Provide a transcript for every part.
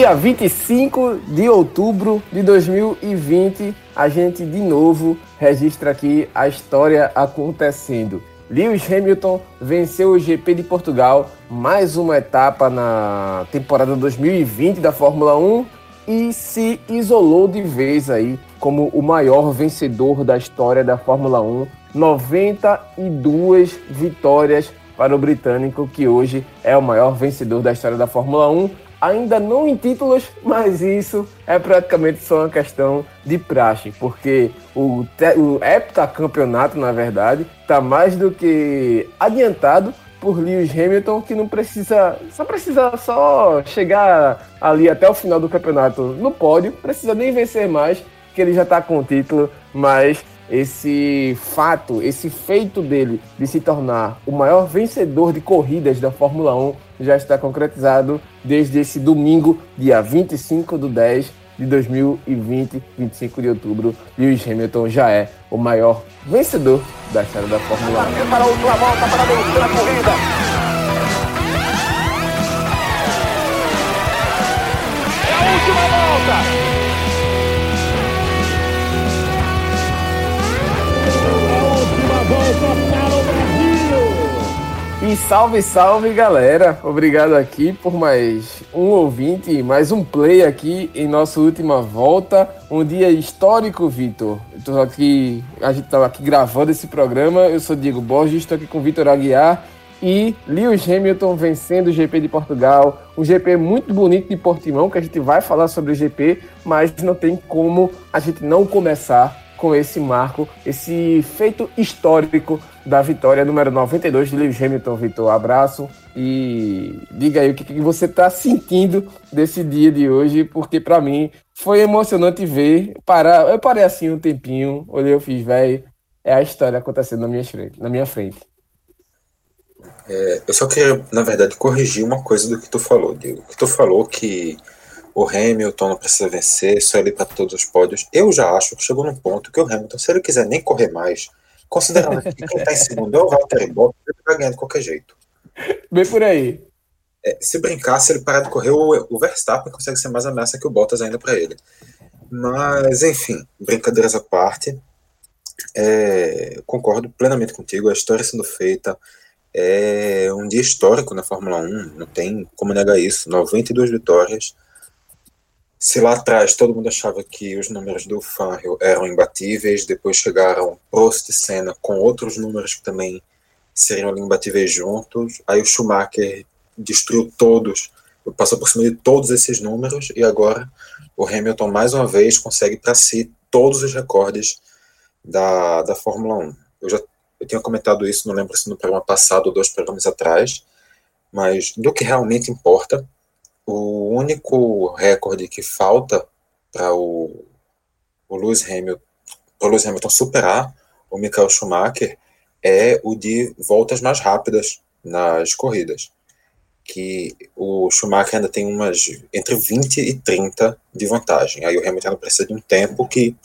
Dia 25 de outubro de 2020, a gente de novo registra aqui a história acontecendo. Lewis Hamilton venceu o GP de Portugal, mais uma etapa na temporada 2020 da Fórmula 1 e se isolou de vez aí como o maior vencedor da história da Fórmula 1. 92 vitórias para o britânico, que hoje é o maior vencedor da história da Fórmula 1. Ainda não em títulos, mas isso é praticamente só uma questão de praxe, porque o, o heptacampeonato, na verdade, está mais do que adiantado por Lewis Hamilton, que não precisa, só precisa só chegar ali até o final do campeonato no pódio, precisa nem vencer mais, que ele já está com o título, mas esse fato, esse feito dele de se tornar o maior vencedor de corridas da Fórmula 1 já está concretizado desde esse domingo, dia 25 do 10 de 2020, 25 de outubro. Lewis Hamilton já é o maior vencedor da história da Fórmula 1. Para a última volta, para a corrida. É a última volta! E salve, salve galera! Obrigado aqui por mais um ouvinte, mais um play aqui em nossa última volta. Um dia histórico, Vitor. Estou aqui, a gente estava aqui gravando esse programa. Eu sou Diego Borges, estou aqui com Vitor Aguiar e Lewis Hamilton vencendo o GP de Portugal. Um GP muito bonito de Portimão, que a gente vai falar sobre o GP, mas não tem como a gente não começar com esse marco, esse feito histórico da vitória número 92 de Lewis Hamilton, Vitor. Abraço e diga aí o que, que você está sentindo desse dia de hoje, porque para mim foi emocionante ver. Parar, eu parei assim um tempinho, olhei, eu fiz, velho, é a história acontecendo na minha frente. Na minha frente. É, eu só queria, na verdade, corrigir uma coisa do que tu falou, Diego. Que tu falou que o Hamilton não precisa vencer, só ele para todos os pódios. Eu já acho que chegou num ponto que o Hamilton, se ele quiser nem correr mais, considerando que quem está em segundo é o Valtteri Bottas, ele vai ganhar de qualquer jeito. Bem por aí. É, se brincar, se ele parar de correr, o, o Verstappen consegue ser mais ameaça que o Bottas ainda para ele. Mas, enfim, brincadeiras à parte, é, concordo plenamente contigo, a história sendo feita, é um dia histórico na Fórmula 1, não tem como negar isso, 92 vitórias, se lá atrás todo mundo achava que os números do Fangio eram imbatíveis, depois chegaram Prost e Senna com outros números que também seriam imbatíveis juntos, aí o Schumacher destruiu todos, passou por cima de todos esses números, e agora o Hamilton mais uma vez consegue para si todos os recordes da, da Fórmula 1. Eu já eu tinha comentado isso, não lembro se no programa passado ou dois programas atrás, mas do que realmente importa o único recorde que falta para o, o Lewis Hamilton, Lewis Hamilton superar o Michael Schumacher é o de voltas mais rápidas nas corridas. Que o Schumacher ainda tem umas entre 20 e 30 de vantagem. Aí o Hamilton precisa de um tempo que,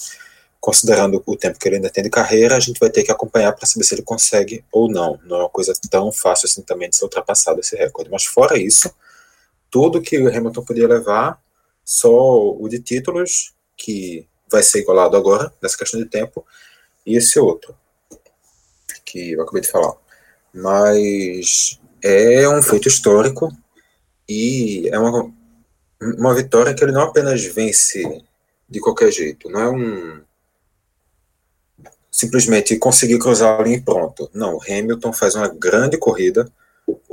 considerando o tempo que ele ainda tem de carreira, a gente vai ter que acompanhar para saber se ele consegue ou não. Não é uma coisa tão fácil assim também de ser ultrapassado esse recorde. Mas fora isso, tudo que o Hamilton podia levar, só o de títulos, que vai ser igualado agora, nessa questão de tempo, e esse outro, que eu acabei de falar. Mas é um feito histórico e é uma, uma vitória que ele não apenas vence de qualquer jeito, não é um simplesmente conseguir cruzar a linha e pronto. Não, Hamilton faz uma grande corrida,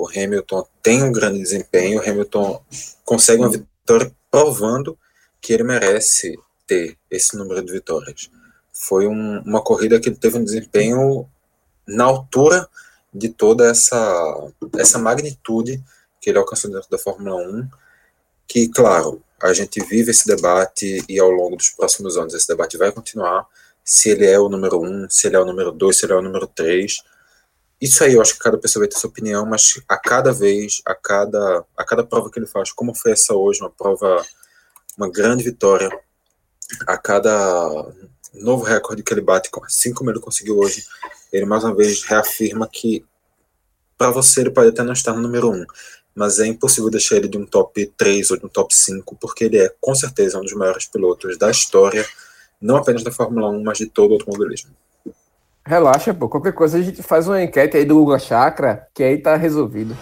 o Hamilton tem um grande desempenho, o Hamilton consegue uma vitória provando que ele merece ter esse número de vitórias. Foi um, uma corrida que ele teve um desempenho na altura de toda essa, essa magnitude que ele alcançou dentro da Fórmula 1, que, claro, a gente vive esse debate e ao longo dos próximos anos esse debate vai continuar, se ele é o número 1, se ele é o número 2, se ele é o número 3, isso aí eu acho que cada pessoa vai ter sua opinião, mas a cada vez, a cada, a cada prova que ele faz, como foi essa hoje, uma prova, uma grande vitória, a cada novo recorde que ele bate, assim como ele conseguiu hoje, ele mais uma vez reafirma que para você ele pode até não estar no número um, mas é impossível deixar ele de um top 3 ou de um top 5, porque ele é com certeza um dos maiores pilotos da história, não apenas da Fórmula 1, mas de todo o automobilismo. Relaxa, pô. Qualquer coisa a gente faz uma enquete aí do Google Chakra, que aí tá resolvido.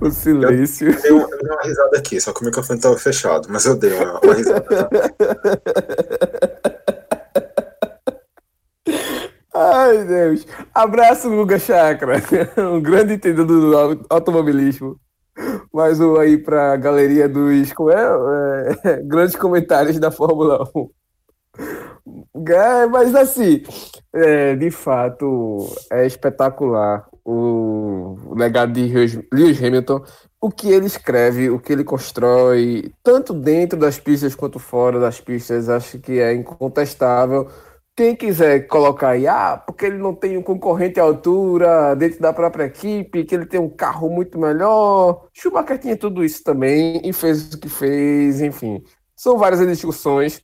O silêncio. Eu, eu, eu dei uma risada aqui, só que o microfone estava fechado, mas eu dei uma, uma risada. Ai, Deus. Abraço, Guga Chakra. Um grande entendedor do automobilismo. Mais um aí para a galeria dos como é, é, grandes comentários da Fórmula 1. É, mas assim, é, de fato, é espetacular o, legado de Lewis Hamilton, o que ele escreve, o que ele constrói, tanto dentro das pistas quanto fora das pistas, acho que é incontestável. Quem quiser colocar aí, ah, porque ele não tem um concorrente à altura dentro da própria equipe, que ele tem um carro muito melhor. Schumacher tinha tudo isso também e fez o que fez, enfim. São várias discussões.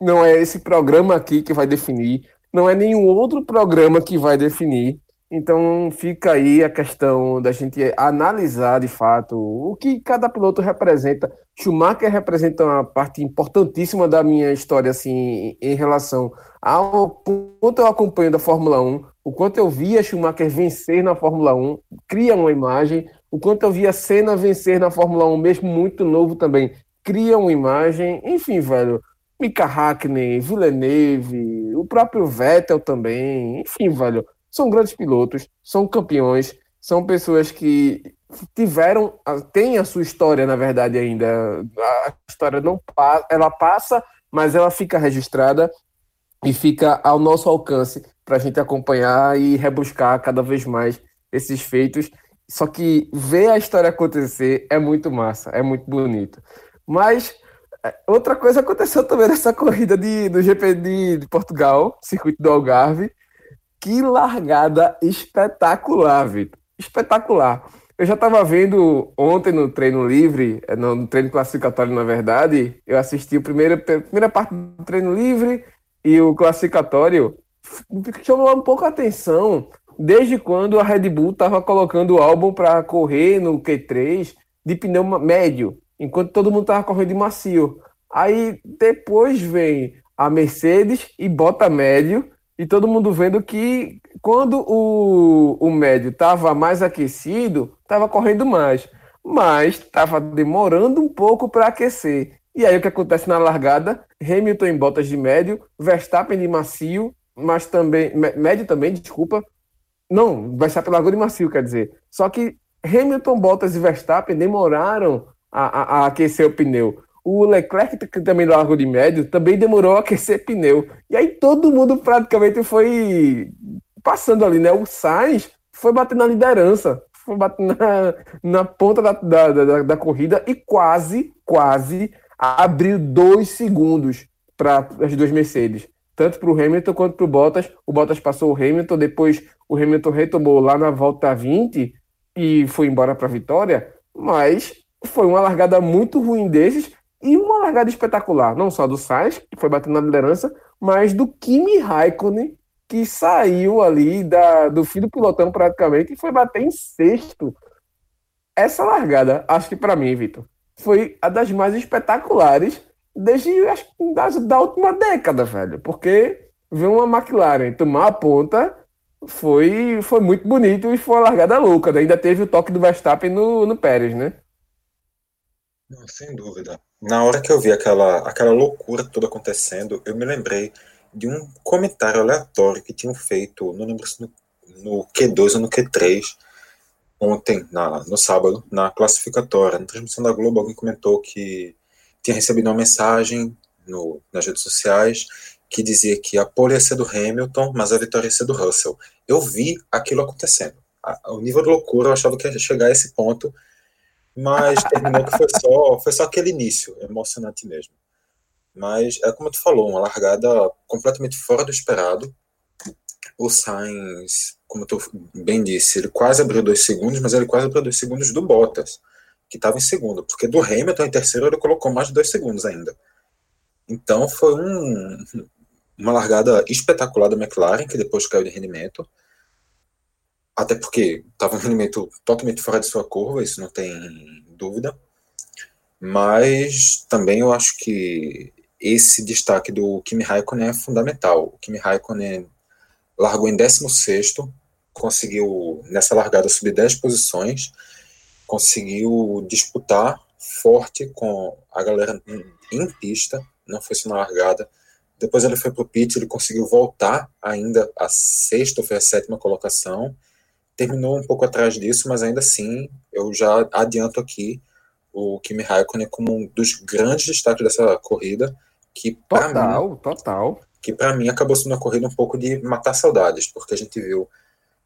Não é esse programa aqui que vai definir, não é nenhum outro programa que vai definir. Então fica aí a questão da gente analisar de fato o que cada piloto representa. Schumacher representa uma parte importantíssima da minha história assim em relação ao quanto eu acompanho da Fórmula 1, o quanto eu via Schumacher vencer na Fórmula 1, cria uma imagem, o quanto eu via Senna vencer na Fórmula 1, mesmo muito novo também, cria uma imagem, enfim, velho. Mika Hackney, Villeneuve, o próprio Vettel também, enfim, velho são grandes pilotos, são campeões, são pessoas que tiveram, têm a sua história, na verdade, ainda. A história não passa, ela passa, mas ela fica registrada e fica ao nosso alcance para a gente acompanhar e rebuscar cada vez mais esses feitos. Só que ver a história acontecer é muito massa, é muito bonito. Mas outra coisa aconteceu também nessa corrida de, do GP de, de Portugal, circuito do Algarve, que largada espetacular, Vitor. Espetacular. Eu já estava vendo ontem no treino livre, eh, no treino classificatório, na verdade, eu assisti a primeira, a primeira parte do treino livre e o classificatório. Chamou um pouco a atenção desde quando a Red Bull estava colocando o álbum para correr no Q3 de pneu médio, enquanto todo mundo estava correndo de macio. Aí depois vem a Mercedes e bota médio e todo mundo vendo que quando o, o médio estava mais aquecido, estava correndo mais, mas estava demorando um pouco para aquecer. E aí o que acontece na largada? Hamilton em botas de médio, Verstappen de macio, mas também médio também, desculpa. Não, Verstappen largou de macio, quer dizer. Só que Hamilton, Bottas e Verstappen demoraram a, a, a aquecer o pneu. O Leclerc, que também largou de médio, também demorou a aquecer pneu. E aí todo mundo praticamente foi passando ali, né? O Sainz foi batendo na liderança, foi batendo na, na ponta da, da, da, da corrida e quase, quase abriu dois segundos para as duas Mercedes. Tanto para o Hamilton quanto para o Bottas. O Bottas passou o Hamilton, depois o Hamilton retomou lá na volta 20 e foi embora para a vitória. Mas foi uma largada muito ruim desses e uma largada espetacular, não só do Sainz, que foi batendo na liderança, mas do Kimi Raikkonen, que saiu ali da, do fim do pilotão praticamente e foi bater em sexto. Essa largada, acho que para mim, Vitor, foi a das mais espetaculares desde acho, da, da última década, velho. Porque ver uma McLaren tomar a ponta foi, foi muito bonito e foi uma largada louca. Ainda teve o toque do Verstappen no, no Pérez, né? Não, sem dúvida. Na hora que eu vi aquela, aquela loucura toda acontecendo, eu me lembrei de um comentário aleatório que tinham feito, não lembro se no, no Q2 ou no Q3, ontem, na, no sábado, na classificatória, na transmissão da Globo, alguém comentou que tinha recebido uma mensagem no, nas redes sociais que dizia que a pole ia ser do Hamilton, mas a vitória ia ser do Russell. Eu vi aquilo acontecendo. A, o nível de loucura, eu achava que ia chegar a esse ponto mas terminou que foi só, foi só aquele início, emocionante mesmo. Mas é como tu falou, uma largada completamente fora do esperado. O Sainz, como tu bem disse, ele quase abriu dois segundos, mas ele quase abriu dois segundos do Bottas, que estava em segundo, porque do Hamilton em terceiro ele colocou mais de dois segundos ainda. Então foi um, uma largada espetacular da McLaren, que depois caiu de rendimento até porque estava um rendimento totalmente fora de sua curva, isso não tem dúvida. Mas também eu acho que esse destaque do Kimi Raikkonen é fundamental. O Kimi Raikkonen largou em 16, conseguiu nessa largada subir 10 posições, conseguiu disputar forte com a galera em pista, não foi só na largada. Depois ele foi para o pit, ele conseguiu voltar ainda a sexta ou foi a sétima colocação. Terminou um pouco atrás disso, mas ainda assim eu já adianto aqui o Kimi Raikkonen como um dos grandes destaques dessa corrida, que total, mim, total, que para mim acabou sendo uma corrida um pouco de matar saudades, porque a gente viu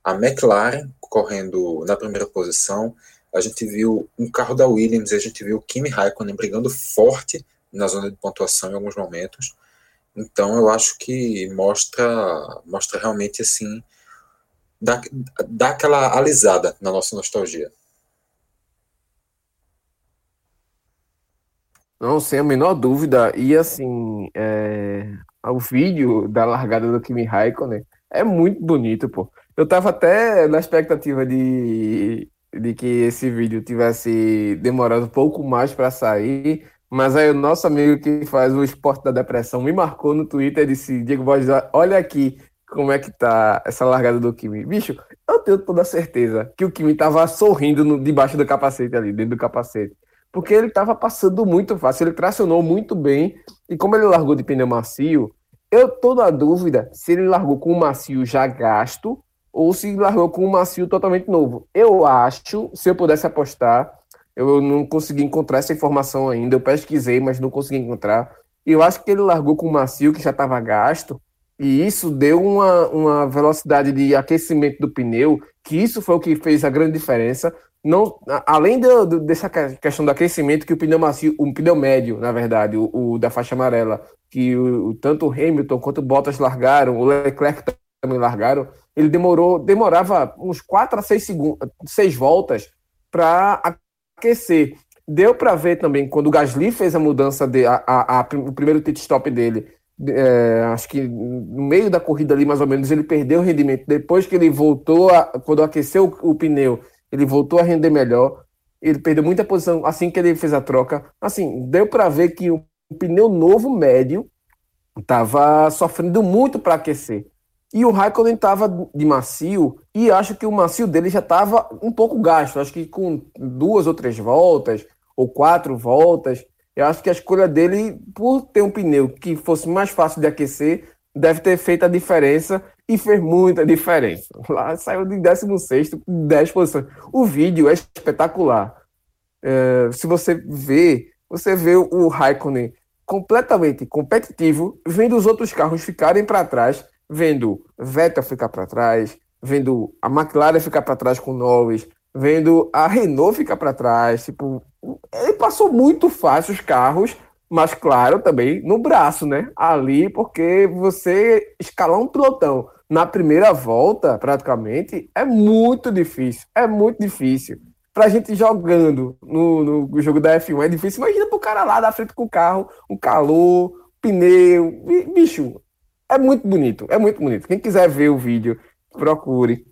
a McLaren correndo na primeira posição, a gente viu um carro da Williams, a gente viu o Kimi Raikkonen brigando forte na zona de pontuação em alguns momentos. Então eu acho que mostra mostra realmente assim dá, dá aquela alisada na nossa nostalgia. Não, sem a menor dúvida. E assim, é... o vídeo da largada do Kimi Raikkonen é muito bonito, pô. Eu tava até na expectativa de, de que esse vídeo tivesse demorado um pouco mais para sair, mas aí o nosso amigo que faz o esporte da depressão me marcou no Twitter e disse: Diego Borges, olha aqui como é que tá essa largada do Kimi. Bicho, eu tenho toda certeza que o Kimi tava sorrindo no, debaixo do capacete ali, dentro do capacete. Porque ele tava passando muito fácil, ele tracionou muito bem. E como ele largou de pneu macio, eu tô na dúvida se ele largou com o macio já gasto ou se largou com um macio totalmente novo. Eu acho, se eu pudesse apostar, eu não consegui encontrar essa informação ainda. Eu pesquisei, mas não consegui encontrar. Eu acho que ele largou com o macio, que já estava gasto, e isso deu uma, uma velocidade de aquecimento do pneu, que isso foi o que fez a grande diferença. Não, além de, de, dessa questão do aquecimento, que o pneu macio, o pneu médio, na verdade, o, o da faixa amarela, que o, tanto o Hamilton quanto o Bottas largaram, o Leclerc também largaram, ele demorou, demorava uns 4 a 6 segundos, 6 voltas para aquecer. Deu para ver também quando o Gasly fez a mudança de a, a, a o primeiro pit stop dele. É, acho que no meio da corrida ali, mais ou menos, ele perdeu o rendimento. Depois que ele voltou, a, quando aqueceu o, o pneu, ele voltou a render melhor. Ele perdeu muita posição assim que ele fez a troca. Assim, deu para ver que o pneu novo médio estava sofrendo muito para aquecer. E o Raikkonen estava de macio, e acho que o macio dele já estava um pouco gasto. Acho que com duas ou três voltas, ou quatro voltas, eu acho que a escolha dele, por ter um pneu que fosse mais fácil de aquecer, deve ter feito a diferença e fez muita diferença. Lá saiu de 16, 10 posições. O vídeo é espetacular. É, se você vê, você vê o Raikkonen completamente competitivo, vendo os outros carros ficarem para trás vendo Vettel ficar para trás, vendo a McLaren ficar para trás com Norris, vendo a Renault ficar para trás, tipo, ele passou muito fácil os carros, mas claro, também no braço, né? Ali, porque você escalar um pilotão na primeira volta, praticamente, é muito difícil, é muito difícil. Pra gente jogando no, no jogo da F1 é difícil. Imagina pro cara lá da frente com o carro, um calor, pneu. Bicho, é muito bonito, é muito bonito. Quem quiser ver o vídeo, procure.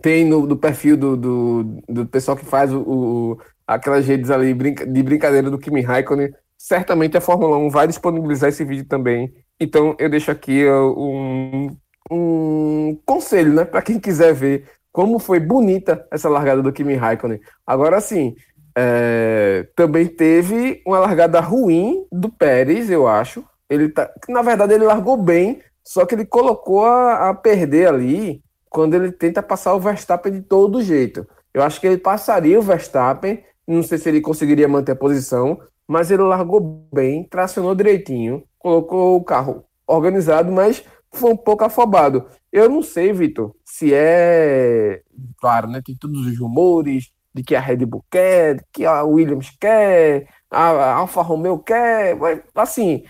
Tem no, no perfil do, do, do, pessoal que faz o, o, aquelas redes ali de brincadeira do Kimi Raikkonen. Certamente a Fórmula 1 vai disponibilizar esse vídeo também. Então eu deixo aqui um, um conselho, né, para quem quiser ver como foi bonita essa largada do Kimi Raikkonen. Agora sim, é, também teve uma largada ruim do Pérez, eu acho. Ele tá, na verdade, ele largou bem, só que ele colocou a, a perder ali quando ele tenta passar o Verstappen de todo jeito. Eu acho que ele passaria o Verstappen, não sei se ele conseguiria manter a posição, mas ele largou bem, tracionou direitinho, colocou o carro organizado, mas foi um pouco afobado. Eu não sei, Vitor, se é. Claro, né? Tem todos os rumores de que a Red Bull quer, que a Williams quer, a Alfa Romeo quer, mas assim,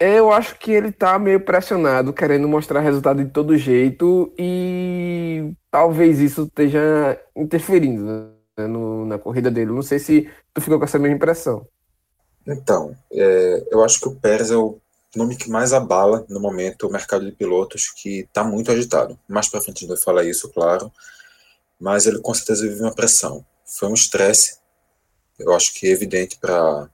eu acho que ele tá meio pressionado, querendo mostrar resultado de todo jeito e talvez isso esteja interferindo né, no, na corrida dele. Não sei se tu ficou com essa mesma impressão. Então, é, eu acho que o Pérez é o nome que mais abala no momento o mercado de pilotos, que está muito agitado. Mais para frente a gente vai falar isso, claro. mas ele com certeza vive uma pressão. Foi um estresse, eu acho que é evidente para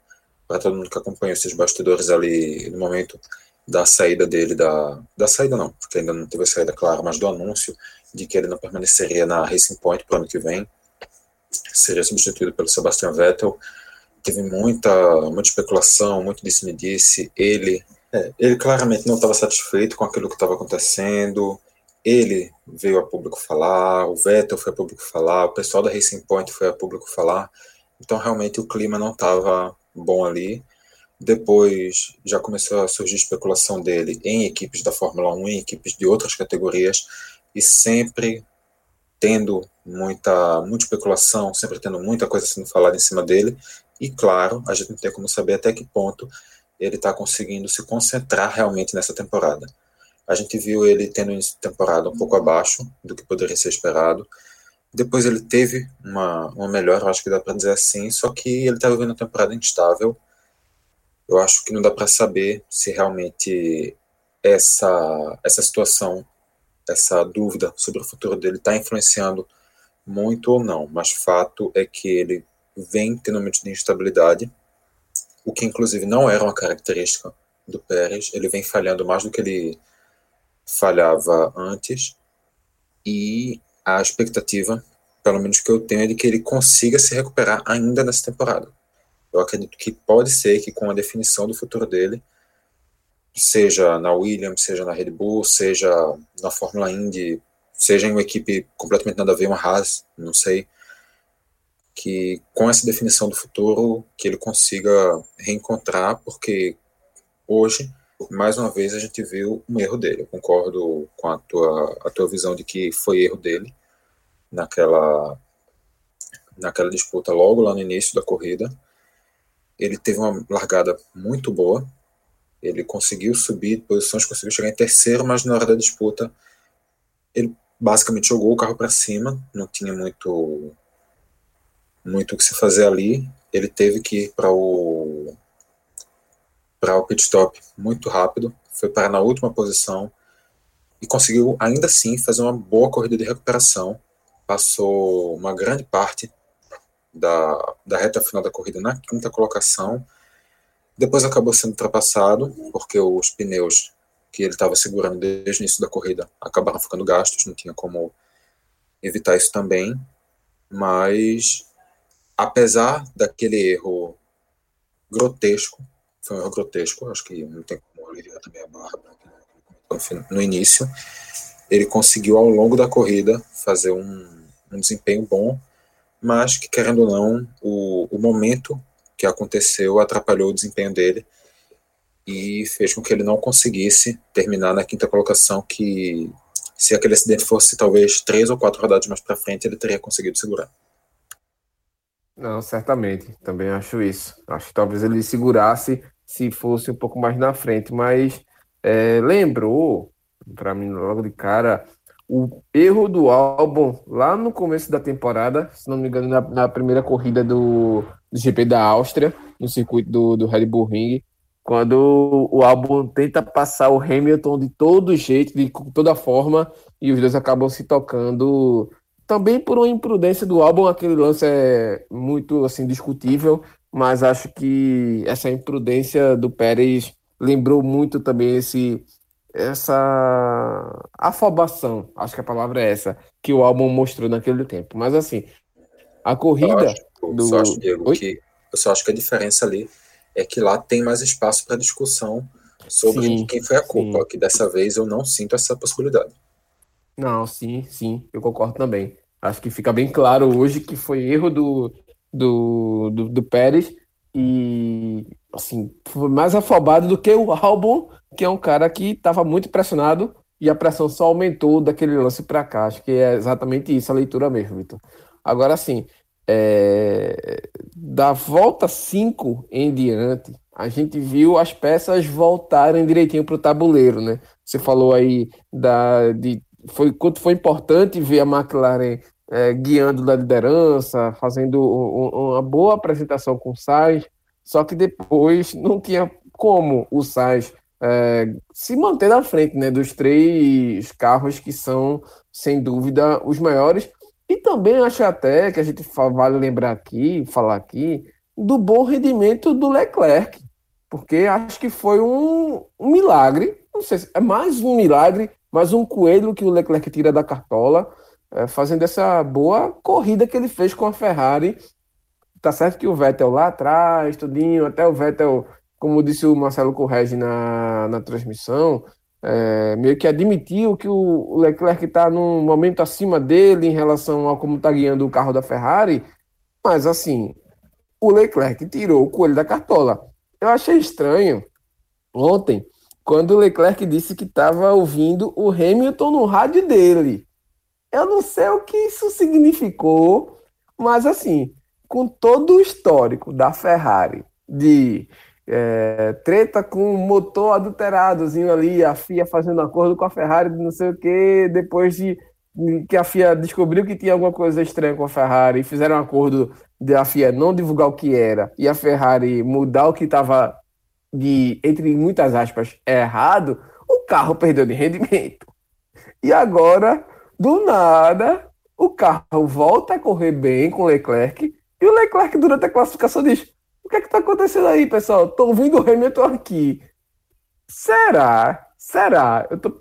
todo mundo que acompanhou esses bastidores ali no momento da saída dele, da, da saída não, porque ainda não teve a saída clara, mas do anúncio de que ele não permaneceria na Racing Point para o ano que vem, seria substituído pelo Sebastian Vettel. Teve muita, muita especulação, muito disse-me-disse. Ele, é, ele claramente não estava satisfeito com aquilo que estava acontecendo. Ele veio a público falar, o Vettel foi a público falar, o pessoal da Racing Point foi a público falar. Então, realmente, o clima não estava bom ali. Depois já começou a surgir especulação dele em equipes da Fórmula 1, em equipes de outras categorias, e sempre tendo muita, muita especulação, sempre tendo muita coisa sendo falada em cima dele. E claro, a gente não tem como saber até que ponto ele está conseguindo se concentrar realmente nessa temporada. A gente viu ele tendo uma temporada um pouco abaixo do que poderia ser esperado. Depois ele teve uma, uma melhora, acho que dá para dizer assim, só que ele está vivendo uma temporada instável. Eu acho que não dá para saber se realmente essa, essa situação essa dúvida sobre o futuro dele está influenciando muito ou não, mas fato é que ele vem tendo um momento de instabilidade, o que inclusive não era uma característica do Pérez, ele vem falhando mais do que ele falhava antes, e a expectativa, pelo menos que eu tenho, é de que ele consiga se recuperar ainda nessa temporada. Eu acredito que pode ser que com a definição do futuro dele, seja na Williams, seja na Red Bull, seja na Fórmula Indy, seja em uma equipe completamente nada a ver, uma Haas, não sei, que com essa definição do futuro, que ele consiga reencontrar, porque hoje, mais uma vez, a gente viu um erro dele. Eu concordo com a tua, a tua visão de que foi erro dele naquela, naquela disputa logo lá no início da corrida. Ele teve uma largada muito boa, ele conseguiu subir posições, conseguiu chegar em terceiro, mas na hora da disputa ele basicamente jogou o carro para cima, não tinha muito muito o que se fazer ali. Ele teve que ir para o para o pit stop muito rápido, foi parar na última posição e conseguiu ainda assim fazer uma boa corrida de recuperação. Passou uma grande parte da, da reta final da corrida na quinta colocação depois acabou sendo ultrapassado, porque os pneus que ele estava segurando desde o início da corrida acabaram ficando gastos, não tinha como evitar isso também. Mas, apesar daquele erro grotesco, foi um erro grotesco, acho que não tem como aliviar também a barra no início, ele conseguiu ao longo da corrida fazer um, um desempenho bom, mas que, querendo ou não, o, o momento que aconteceu atrapalhou o desempenho dele e fez com que ele não conseguisse terminar na quinta colocação, que se aquele acidente fosse talvez três ou quatro rodadas mais para frente, ele teria conseguido segurar. Não, certamente, também acho isso. Acho que talvez ele segurasse se fosse um pouco mais na frente, mas é, lembrou, para mim, logo de cara, o erro do álbum lá no começo da temporada, se não me engano, na, na primeira corrida do, do GP da Áustria, no circuito do, do Red Bull Ring, quando o álbum tenta passar o Hamilton de todo jeito, de toda forma, e os dois acabam se tocando. Também por uma imprudência do álbum, aquele lance é muito assim discutível, mas acho que essa imprudência do Pérez lembrou muito também esse essa afobação, acho que a palavra é essa, que o álbum mostrou naquele tempo. Mas assim, a corrida eu do. Só acho, Diego, que, eu só acho que a diferença ali é que lá tem mais espaço para discussão sobre sim, quem foi a culpa, sim. que dessa vez eu não sinto essa possibilidade. Não, sim, sim, eu concordo também. Acho que fica bem claro hoje que foi erro do, do, do, do Pérez e assim, foi mais afobado do que o álbum que é um cara que estava muito pressionado e a pressão só aumentou daquele lance para cá. Acho que é exatamente isso a leitura mesmo, Vitor. Agora sim, é... da volta 5 em diante, a gente viu as peças voltarem direitinho para o tabuleiro, né? Você falou aí da, de foi quanto foi importante ver a McLaren é, guiando da liderança, fazendo um, uma boa apresentação com o Sainz, só que depois não tinha como o Sainz é, se manter na frente né, dos três carros que são, sem dúvida, os maiores. E também acho até que a gente vale lembrar aqui, falar aqui, do bom rendimento do Leclerc, porque acho que foi um, um milagre, não sei se é mais um milagre, mais um coelho que o Leclerc tira da cartola, é, fazendo essa boa corrida que ele fez com a Ferrari. Tá certo que o Vettel lá atrás, tudinho, até o Vettel, como disse o Marcelo Correge na, na transmissão, é, meio que admitiu que o Leclerc está num momento acima dele em relação a como está guiando o carro da Ferrari, mas assim, o Leclerc tirou o coelho da cartola. Eu achei estranho ontem, quando o Leclerc disse que estava ouvindo o Hamilton no rádio dele. Eu não sei o que isso significou, mas assim, com todo o histórico da Ferrari de é, treta com motor adulteradozinho ali, a FIA fazendo acordo com a Ferrari, não sei o que, depois de que a FIA descobriu que tinha alguma coisa estranha com a Ferrari, fizeram um acordo de a FIA não divulgar o que era e a Ferrari mudar o que estava de, entre muitas aspas, errado, o carro perdeu de rendimento. E agora, do nada, o carro volta a correr bem com o Leclerc e o Leclerc, durante a classificação, diz: o que é que tá acontecendo aí, pessoal? Tô ouvindo o Hamilton aqui. Será? Será? Eu tô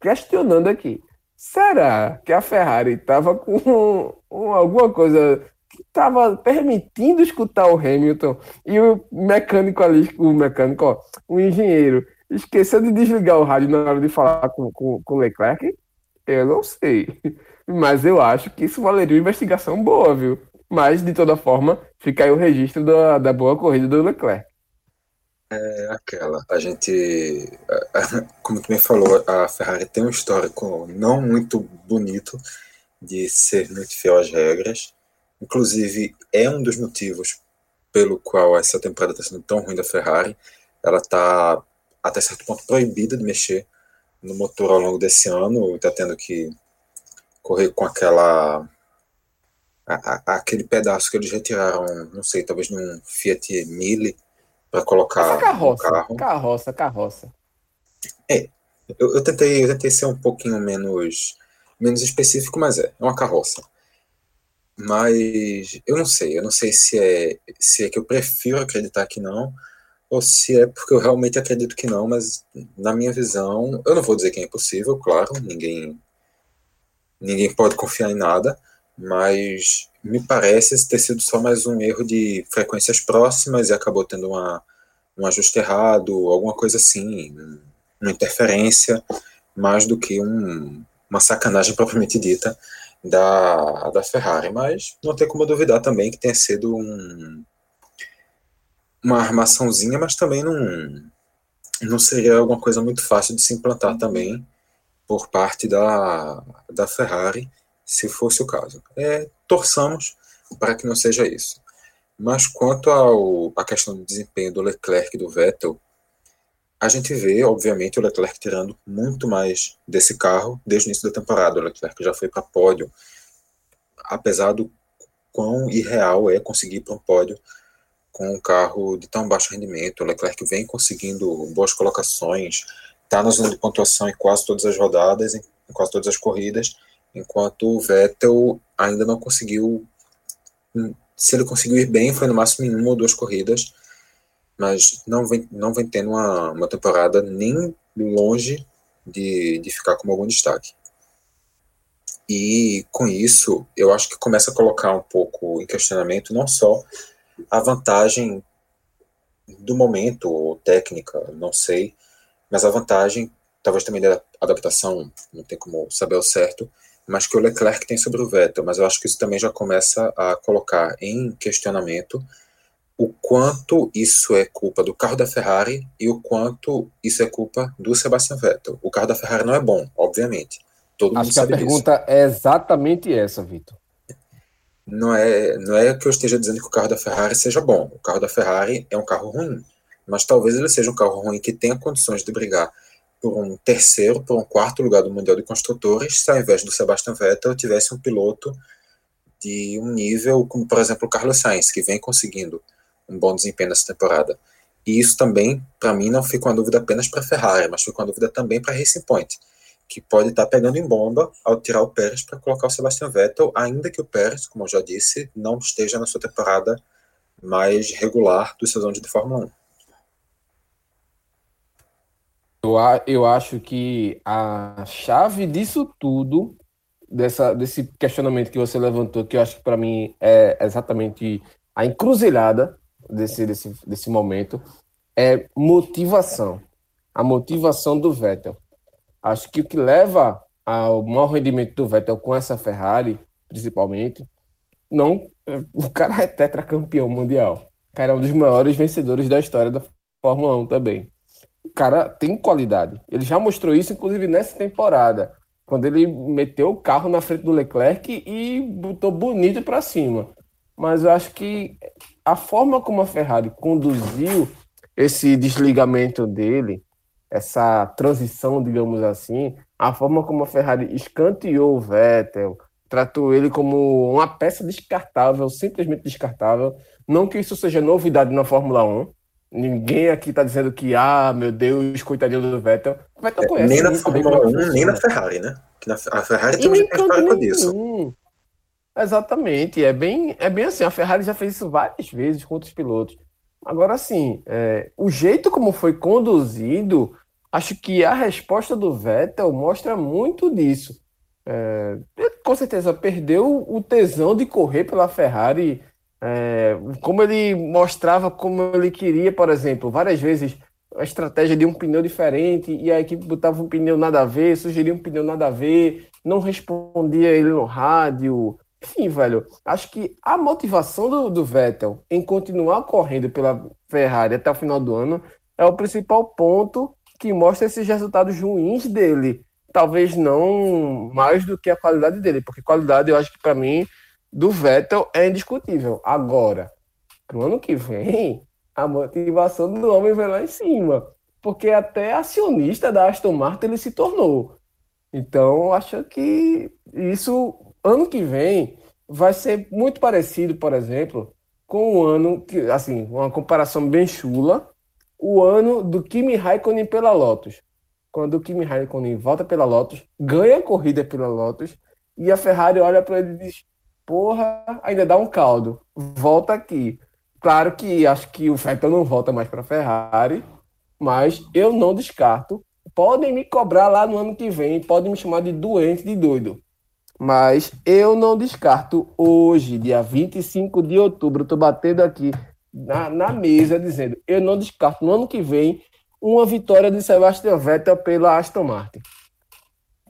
questionando aqui. Será que a Ferrari tava com alguma coisa que tava permitindo escutar o Hamilton e o mecânico ali, o mecânico, ó, o engenheiro, esqueceu de desligar o rádio na hora de falar com, com, com o Leclerc? Eu não sei. Mas eu acho que isso valeria uma investigação boa, viu? Mas, de toda forma, fica aí o registro da, da boa corrida do Leclerc. É aquela, a gente, como tu me falou, a Ferrari tem um histórico não muito bonito de ser muito fiel às regras. Inclusive, é um dos motivos pelo qual essa temporada está sendo tão ruim da Ferrari. Ela está, até certo ponto, proibida de mexer no motor ao longo desse ano. Está tendo que correr com aquela a, a, aquele pedaço que eles retiraram, não sei, talvez num Fiat Mille para colocar Essa carroça, no carro. Carroça, carroça. É, eu, eu, tentei, eu tentei ser um pouquinho menos, menos específico, mas é, é uma carroça. Mas eu não sei, eu não sei se é, se é que eu prefiro acreditar que não, ou se é porque eu realmente acredito que não, mas na minha visão, eu não vou dizer que é impossível, claro, ninguém ninguém pode confiar em nada, mas me parece ter sido só mais um erro de frequências próximas e acabou tendo uma, um ajuste errado, alguma coisa assim, uma interferência, mais do que um, uma sacanagem propriamente dita da, da Ferrari. Mas não tem como duvidar também que tenha sido um, uma armaçãozinha, mas também não, não seria alguma coisa muito fácil de se implantar também por parte da, da Ferrari se fosse o caso. É, torçamos para que não seja isso. Mas quanto ao, à questão do desempenho do Leclerc e do Vettel, a gente vê, obviamente, o Leclerc tirando muito mais desse carro desde o início da temporada. O Leclerc já foi para pódio, apesar do quão irreal é conseguir para um pódio com um carro de tão baixo rendimento. O Leclerc vem conseguindo boas colocações, está na zona de pontuação em quase todas as rodadas, em quase todas as corridas, enquanto o Vettel ainda não conseguiu. Se ele conseguiu ir bem, foi no máximo em uma ou duas corridas, mas não vem, não vem tendo uma, uma temporada nem longe de, de ficar como algum destaque. E com isso, eu acho que começa a colocar um pouco em questionamento não só a vantagem do momento, ou técnica, não sei, mas a vantagem, talvez também da adaptação, não tem como saber o certo, mas que o Leclerc tem sobre o Vettel. Mas eu acho que isso também já começa a colocar em questionamento o quanto isso é culpa do carro da Ferrari e o quanto isso é culpa do Sebastian Vettel. O carro da Ferrari não é bom, obviamente. Todo acho que a pergunta disso. é exatamente essa, Vitor. Não é, não é que eu esteja dizendo que o carro da Ferrari seja bom. O carro da Ferrari é um carro ruim, mas talvez ele seja um carro ruim que tenha condições de brigar por um terceiro, por um quarto lugar do Mundial de Construtores, se ao invés do Sebastian Vettel tivesse um piloto de um nível como, por exemplo, o Carlos Sainz, que vem conseguindo um bom desempenho nessa temporada. E isso também, para mim, não fica uma dúvida apenas para a Ferrari, mas fica uma dúvida também para a Racing Point, que pode estar tá pegando em bomba ao tirar o Pérez para colocar o Sebastian Vettel, ainda que o Pérez, como eu já disse, não esteja na sua temporada mais regular do seus anos de Fórmula 1. Eu, eu acho que a chave disso tudo, dessa, desse questionamento que você levantou, que eu acho que para mim é exatamente a encruzilhada desse, desse, desse momento, é motivação. A motivação do Vettel. Acho que o que leva ao mau rendimento do Vettel com essa Ferrari, principalmente, não. O cara é tetracampeão mundial. O cara é um dos maiores vencedores da história da Fórmula 1 também. Cara tem qualidade. Ele já mostrou isso, inclusive, nessa temporada. Quando ele meteu o carro na frente do Leclerc e botou bonito para cima. Mas eu acho que a forma como a Ferrari conduziu esse desligamento dele, essa transição, digamos assim, a forma como a Ferrari escanteou o Vettel, tratou ele como uma peça descartável, simplesmente descartável. Não que isso seja novidade na Fórmula 1. Ninguém aqui está dizendo que, ah, meu Deus, coitadinho do Vettel. O Vettel é, conhece nem na Fórmula 1, nem na Ferrari, né? Que na, a Ferrari também tem histórico disso. Exatamente. É bem, é bem assim. A Ferrari já fez isso várias vezes com outros pilotos. Agora, assim, é, o jeito como foi conduzido, acho que a resposta do Vettel mostra muito disso. É, com certeza perdeu o tesão de correr pela Ferrari, é, como ele mostrava como ele queria, por exemplo, várias vezes a estratégia de um pneu diferente e a equipe botava um pneu nada a ver, sugeria um pneu nada a ver, não respondia ele no rádio, enfim, velho, acho que a motivação do, do Vettel em continuar correndo pela Ferrari até o final do ano é o principal ponto que mostra esses resultados ruins dele. Talvez não mais do que a qualidade dele, porque qualidade eu acho que para mim do Vettel é indiscutível. Agora, pro ano que vem, a motivação do homem vai lá em cima, porque até acionista da Aston Martin ele se tornou. Então, acho que isso ano que vem vai ser muito parecido, por exemplo, com o ano que, assim, uma comparação bem chula, o ano do Kimi Raikkonen pela Lotus. Quando o Kimi Raikkonen volta pela Lotus, ganha a corrida pela Lotus, e a Ferrari olha para ele e diz: Porra, ainda dá um caldo, volta aqui. Claro que acho que o Vettel não volta mais para Ferrari, mas eu não descarto. Podem me cobrar lá no ano que vem, podem me chamar de doente, de doido. Mas eu não descarto hoje, dia 25 de outubro, estou batendo aqui na, na mesa dizendo, eu não descarto no ano que vem uma vitória de Sebastian Vettel pela Aston Martin.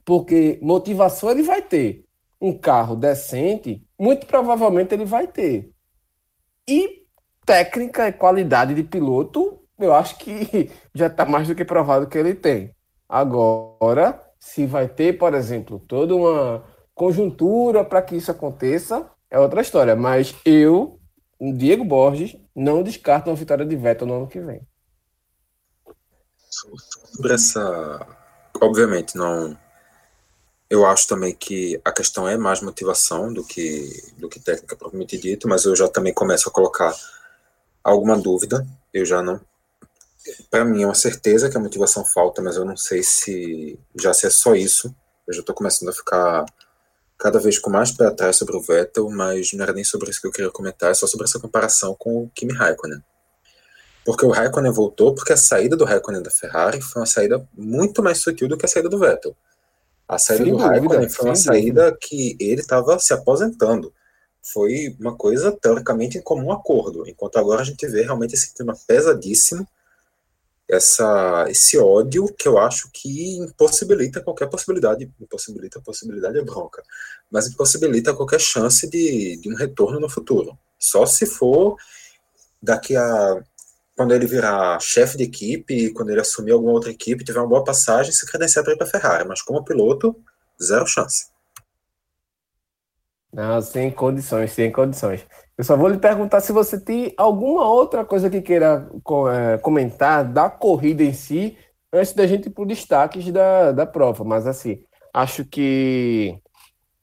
Porque motivação ele vai ter. Um carro decente, muito provavelmente ele vai ter. E técnica e qualidade de piloto, eu acho que já está mais do que provado que ele tem. Agora, se vai ter, por exemplo, toda uma conjuntura para que isso aconteça é outra história. Mas eu, Diego Borges, não descarto uma vitória de Vettel no ano que vem. Sobre essa. Obviamente, não. Eu acho também que a questão é mais motivação do que, do que técnica propriamente dito, mas eu já também começo a colocar alguma dúvida. Eu já não. Para mim é uma certeza que a motivação falta, mas eu não sei se já se é só isso. Eu já estou começando a ficar cada vez com mais pé atrás sobre o Vettel, mas não era nem sobre isso que eu queria comentar, é só sobre essa comparação com o Kimi Raikkonen. Porque o Raikkonen voltou porque a saída do Raikkonen da Ferrari foi uma saída muito mais sutil do que a saída do Vettel. A saída sem do Raikkonen foi uma saída dúvida. que ele estava se aposentando. Foi uma coisa, teoricamente, em comum acordo. Enquanto agora a gente vê realmente esse clima pesadíssimo essa, esse ódio que eu acho que impossibilita qualquer possibilidade, impossibilita a possibilidade é bronca, mas impossibilita qualquer chance de, de um retorno no futuro. Só se for daqui a quando ele virar chefe de equipe, quando ele assumir alguma outra equipe, tiver uma boa passagem, se credenciar para ir para a Ferrari, mas como piloto, zero chance. Não, sem condições, sem condições. Eu só vou lhe perguntar se você tem alguma outra coisa que queira é, comentar da corrida em si, antes da gente ir para os destaques da, da prova. Mas, assim, acho que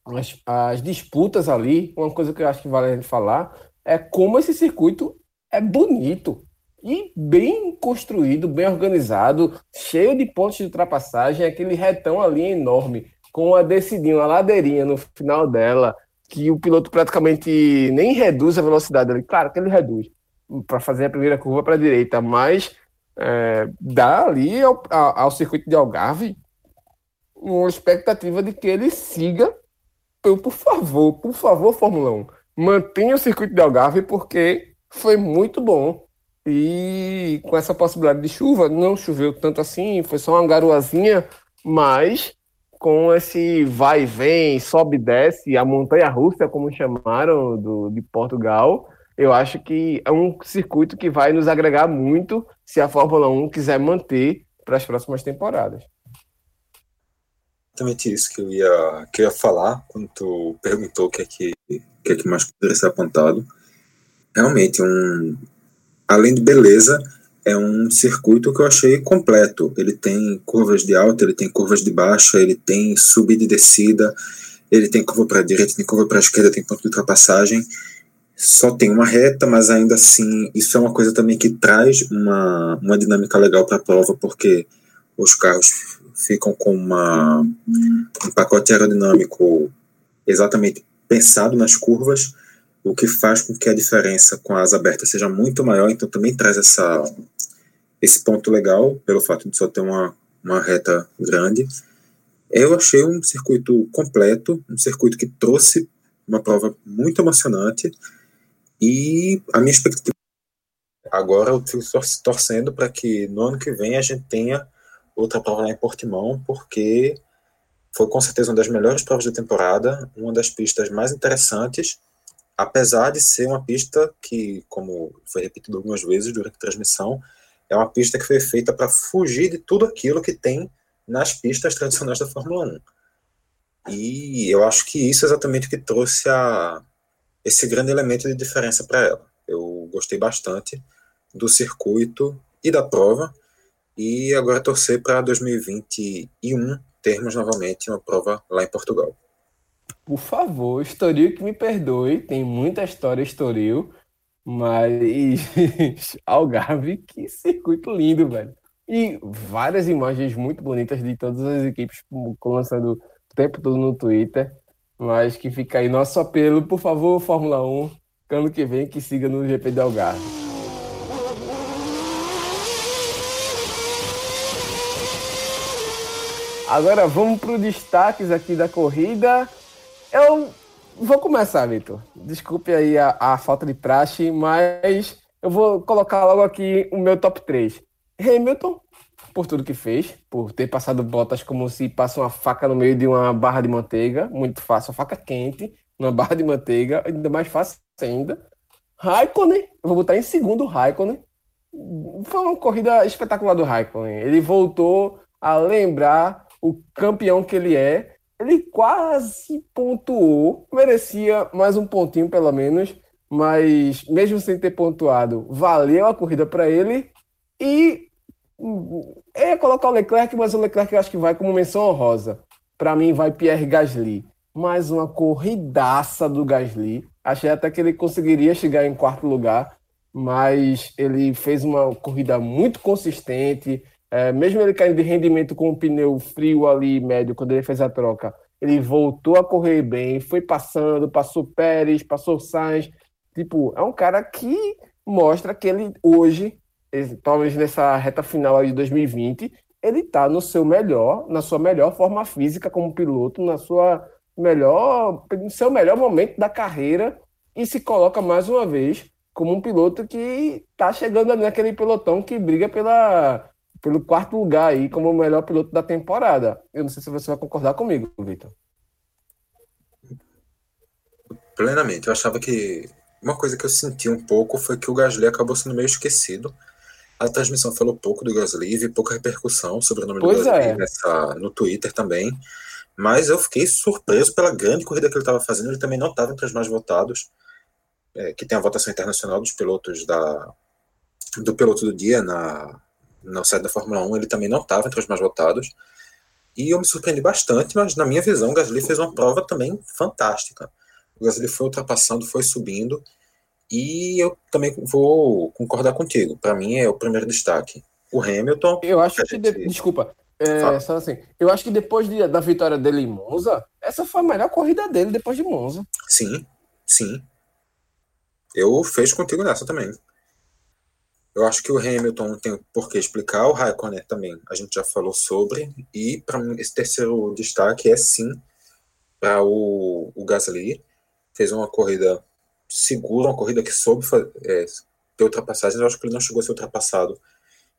as, as disputas ali, uma coisa que eu acho que vale a gente falar, é como esse circuito é bonito. E bem construído, bem organizado, cheio de pontos de ultrapassagem, aquele retão ali enorme, com a decidinha, uma ladeirinha no final dela, que o piloto praticamente nem reduz a velocidade ali. Claro que ele reduz para fazer a primeira curva para a direita, mas é, dá ali ao, ao, circuito de Algarve uma expectativa de que ele siga. Por favor, por favor, Fórmula 1, mantenha o circuito de Algarve porque foi muito bom. E com essa possibilidade de chuva, não choveu tanto assim, foi só uma garoazinha, mas com esse vai e vem, sobe e desce, a montanha russa, como chamaram, do, de Portugal, eu acho que é um circuito que vai nos agregar muito se a Fórmula 1 quiser manter para as próximas temporadas. Exatamente isso que eu ia, que eu ia falar quando tu perguntou o que é que, que, é que mais poderia ser apontado. Realmente, um, além de beleza, é um circuito que eu achei completo. Ele tem curvas de alta, ele tem curvas de baixa, ele tem subida e descida, ele tem curva para a direita, tem curva para a esquerda, tem ponto de ultrapassagem. Só tem uma reta, mas ainda assim, isso é uma coisa também que traz uma, uma dinâmica legal para a prova, porque os carros ficam com uma, um pacote aerodinâmico exatamente pensado nas curvas o que faz com que a diferença com a asa aberta seja muito maior, então também traz essa, esse ponto legal, pelo fato de só ter uma, uma reta grande. Eu achei um circuito completo, um circuito que trouxe uma prova muito emocionante, e a minha expectativa agora eu fico torcendo para que no ano que vem a gente tenha outra prova lá em Portimão, porque foi com certeza uma das melhores provas da temporada, uma das pistas mais interessantes apesar de ser uma pista que, como foi repetido algumas vezes durante a transmissão, é uma pista que foi feita para fugir de tudo aquilo que tem nas pistas tradicionais da Fórmula 1. E eu acho que isso é exatamente o que trouxe a, esse grande elemento de diferença para ela. Eu gostei bastante do circuito e da prova, e agora torcer para 2021 termos novamente uma prova lá em Portugal. Por favor, Estoril que me perdoe, tem muita história Estoril, mas Algarve, que circuito lindo, velho. E várias imagens muito bonitas de todas as equipes lançando o tempo todo no Twitter, mas que fica aí nosso apelo, por favor, Fórmula 1, ano que vem que siga no GP de Algarve. Agora vamos para os destaques aqui da corrida. Eu vou começar, Vitor. Desculpe aí a, a, falta de praxe, mas eu vou colocar logo aqui o meu top 3. Hamilton, por tudo que fez, por ter passado botas como se passa uma faca no meio de uma barra de manteiga, muito fácil, uma faca quente, numa barra de manteiga, ainda mais fácil ainda. Raikkonen, vou botar em segundo Raikkonen. Foi uma corrida espetacular do Raikkonen. Ele voltou a lembrar o campeão que ele é ele quase pontuou, merecia mais um pontinho pelo menos, mas mesmo sem ter pontuado, valeu a corrida para ele. E é colocar o Leclerc, mas o Leclerc eu acho que vai como menção honrosa. Para mim, vai Pierre Gasly. Mais uma corridaça do Gasly. Achei até que ele conseguiria chegar em quarto lugar, mas ele fez uma corrida muito consistente é, mesmo ele caindo de rendimento com o pneu frio ali, médio, quando ele fez a troca, ele voltou a correr bem, foi passando, passou Pérez, passou Sainz. Tipo, é um cara que mostra que ele hoje, talvez nessa reta final de 2020, ele está no seu melhor, na sua melhor forma física como piloto, na sua melhor, no seu melhor momento da carreira e se coloca mais uma vez como um piloto que está chegando ali naquele pelotão que briga pela pelo quarto lugar aí como o melhor piloto da temporada. Eu não sei se você vai concordar comigo, Vitor. Plenamente. Eu achava que uma coisa que eu senti um pouco foi que o Gasly acabou sendo meio esquecido. A transmissão falou pouco do Gasly, vi pouca repercussão sobre o nome pois do Gasly é. nessa, no Twitter também. Mas eu fiquei surpreso pela grande corrida que ele estava fazendo. Ele também não estava entre os mais votados, é, que tem a votação internacional dos pilotos da, do piloto do dia na, no site da Fórmula 1, ele também não estava entre os mais votados. E eu me surpreendi bastante, mas na minha visão, o Gasly fez uma prova também fantástica. O Gasly foi ultrapassando, foi subindo, E eu também vou concordar contigo. Para mim é o primeiro destaque. O Hamilton. Eu acho que. Gente... De... Desculpa. É, só assim, eu acho que depois de, da vitória dele em Monza, essa foi a melhor corrida dele depois de Monza. Sim, sim. Eu fecho contigo nessa também. Eu acho que o Hamilton não tem por que explicar, o Raikkonen também, a gente já falou sobre, e para mim esse terceiro destaque é sim para o, o Gasly, fez uma corrida segura, uma corrida que soube é, ter ultrapassagem, eu acho que ele não chegou a ser ultrapassado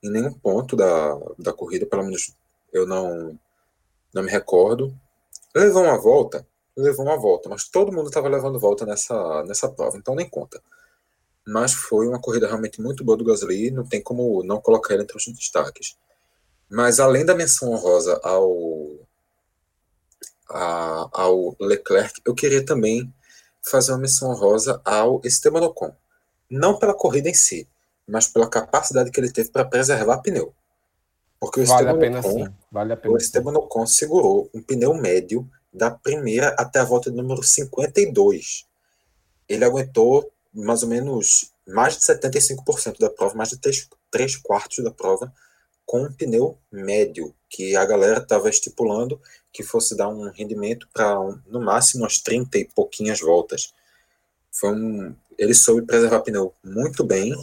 em nenhum ponto da, da corrida, pelo menos eu não, não me recordo. Levou uma volta, levou uma volta, mas todo mundo estava levando volta nessa, nessa prova, então nem conta. Mas foi uma corrida realmente muito boa do Gasly, não tem como não colocar ele entre os destaques. Mas além da menção honrosa ao, a, ao Leclerc, eu queria também fazer uma menção honrosa ao Esteban Ocon. Não pela corrida em si, mas pela capacidade que ele teve para preservar pneu. Porque o vale Esteban, a pena, Ocon. Vale a pena, o Esteban. Ocon segurou um pneu médio da primeira até a volta número 52. Ele aguentou mais ou menos mais de 75% da prova, mais de 3, 3 quartos da prova, com um pneu médio, que a galera estava estipulando que fosse dar um rendimento para um, no máximo umas 30 e pouquinhas voltas. Foi um, ele soube preservar pneu muito bem,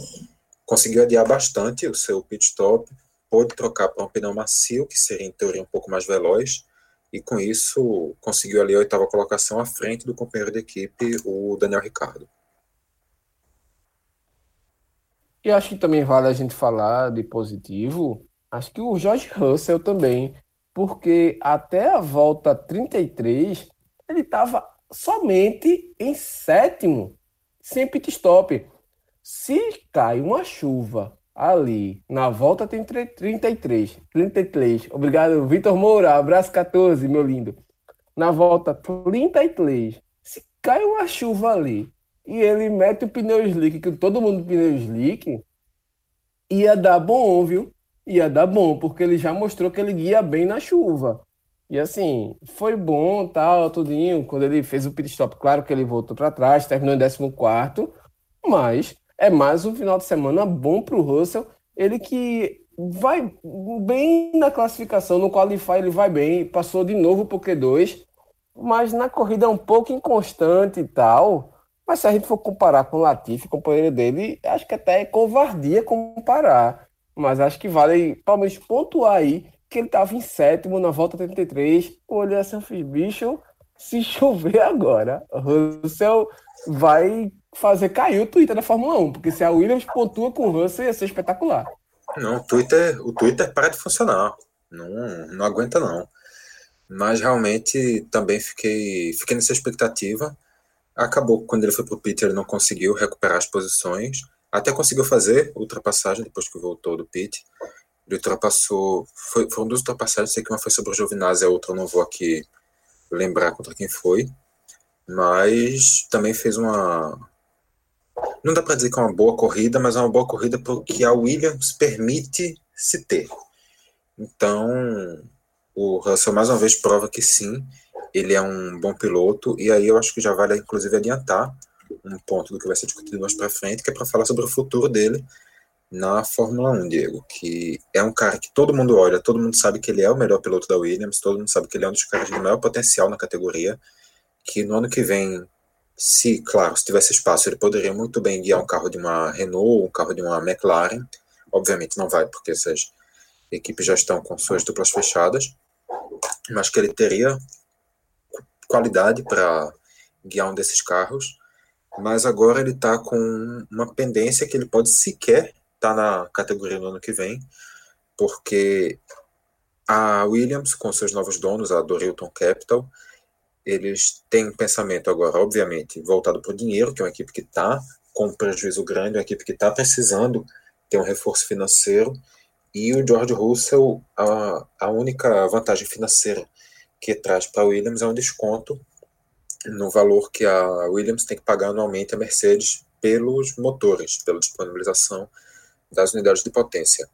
conseguiu adiar bastante o seu pit stop, pôde trocar para um pneu macio, que seria em teoria um pouco mais veloz, e com isso conseguiu ali a oitava colocação à frente do companheiro de equipe, o Daniel Ricardo. E acho que também vale a gente falar de positivo, acho que o George Russell também, porque até a volta 33 ele estava somente em sétimo, sem pit stop. Se cai uma chuva ali, na volta tem 33, 33. Obrigado, Vitor Moura, abraço 14, meu lindo. Na volta 33, se cai uma chuva ali e ele mete o pneu slick, que todo mundo pneu slick, ia dar bom, viu? Ia dar bom, porque ele já mostrou que ele guia bem na chuva. E assim, foi bom, tal, tudinho, quando ele fez o pit stop, claro que ele voltou para trás, terminou em 14 mas é mais um final de semana bom para o Russell. Ele que vai bem na classificação, no Qualify ele vai bem, passou de novo o Q2, mas na corrida é um pouco inconstante e tal. Mas se a gente for comparar com o Latifi, companheiro dele, acho que até é covardia comparar. Mas acho que vale, pelo menos, pontuar aí que ele estava em sétimo na volta 33. Olhei assim, fiz, bicho, se chover agora, o Russell vai fazer cair o Twitter da Fórmula 1, porque se a Williams pontua com o Russell ia ser espetacular. Não, o Twitter, o Twitter para de funcionar. Não, não aguenta não. Mas realmente também fiquei, fiquei nessa expectativa. Acabou quando ele foi para o Peter, ele não conseguiu recuperar as posições. Até conseguiu fazer ultrapassagem depois que voltou do pit. Ele ultrapassou. Foi, foram duas ultrapassagens, sei que uma foi sobre o Giovinazzi, a outra não vou aqui lembrar contra quem foi. Mas também fez uma, não dá para dizer que é uma boa corrida, mas é uma boa corrida porque a Williams permite se ter. Então, o Russell mais uma vez prova que sim, ele é um bom piloto, e aí eu acho que já vale inclusive adiantar um ponto do que vai ser discutido mais para frente, que é para falar sobre o futuro dele na Fórmula 1, Diego, que é um cara que todo mundo olha, todo mundo sabe que ele é o melhor piloto da Williams, todo mundo sabe que ele é um dos caras de maior potencial na categoria, que no ano que vem se, claro, se tivesse espaço, ele poderia muito bem guiar um carro de uma Renault, um carro de uma McLaren. Obviamente não vai, porque essas equipes já estão com suas duplas fechadas, mas que ele teria qualidade para guiar um desses carros. Mas agora ele está com uma pendência que ele pode sequer estar tá na categoria no ano que vem, porque a Williams, com seus novos donos, a Dorilton Capital, eles têm um pensamento agora, obviamente, voltado para o dinheiro, que é uma equipe que está com um prejuízo grande, uma equipe que está precisando ter um reforço financeiro, e o George Russell, a, a única vantagem financeira que traz para a Williams é um desconto no valor que a Williams tem que pagar anualmente a Mercedes pelos motores, pela disponibilização das unidades de potência.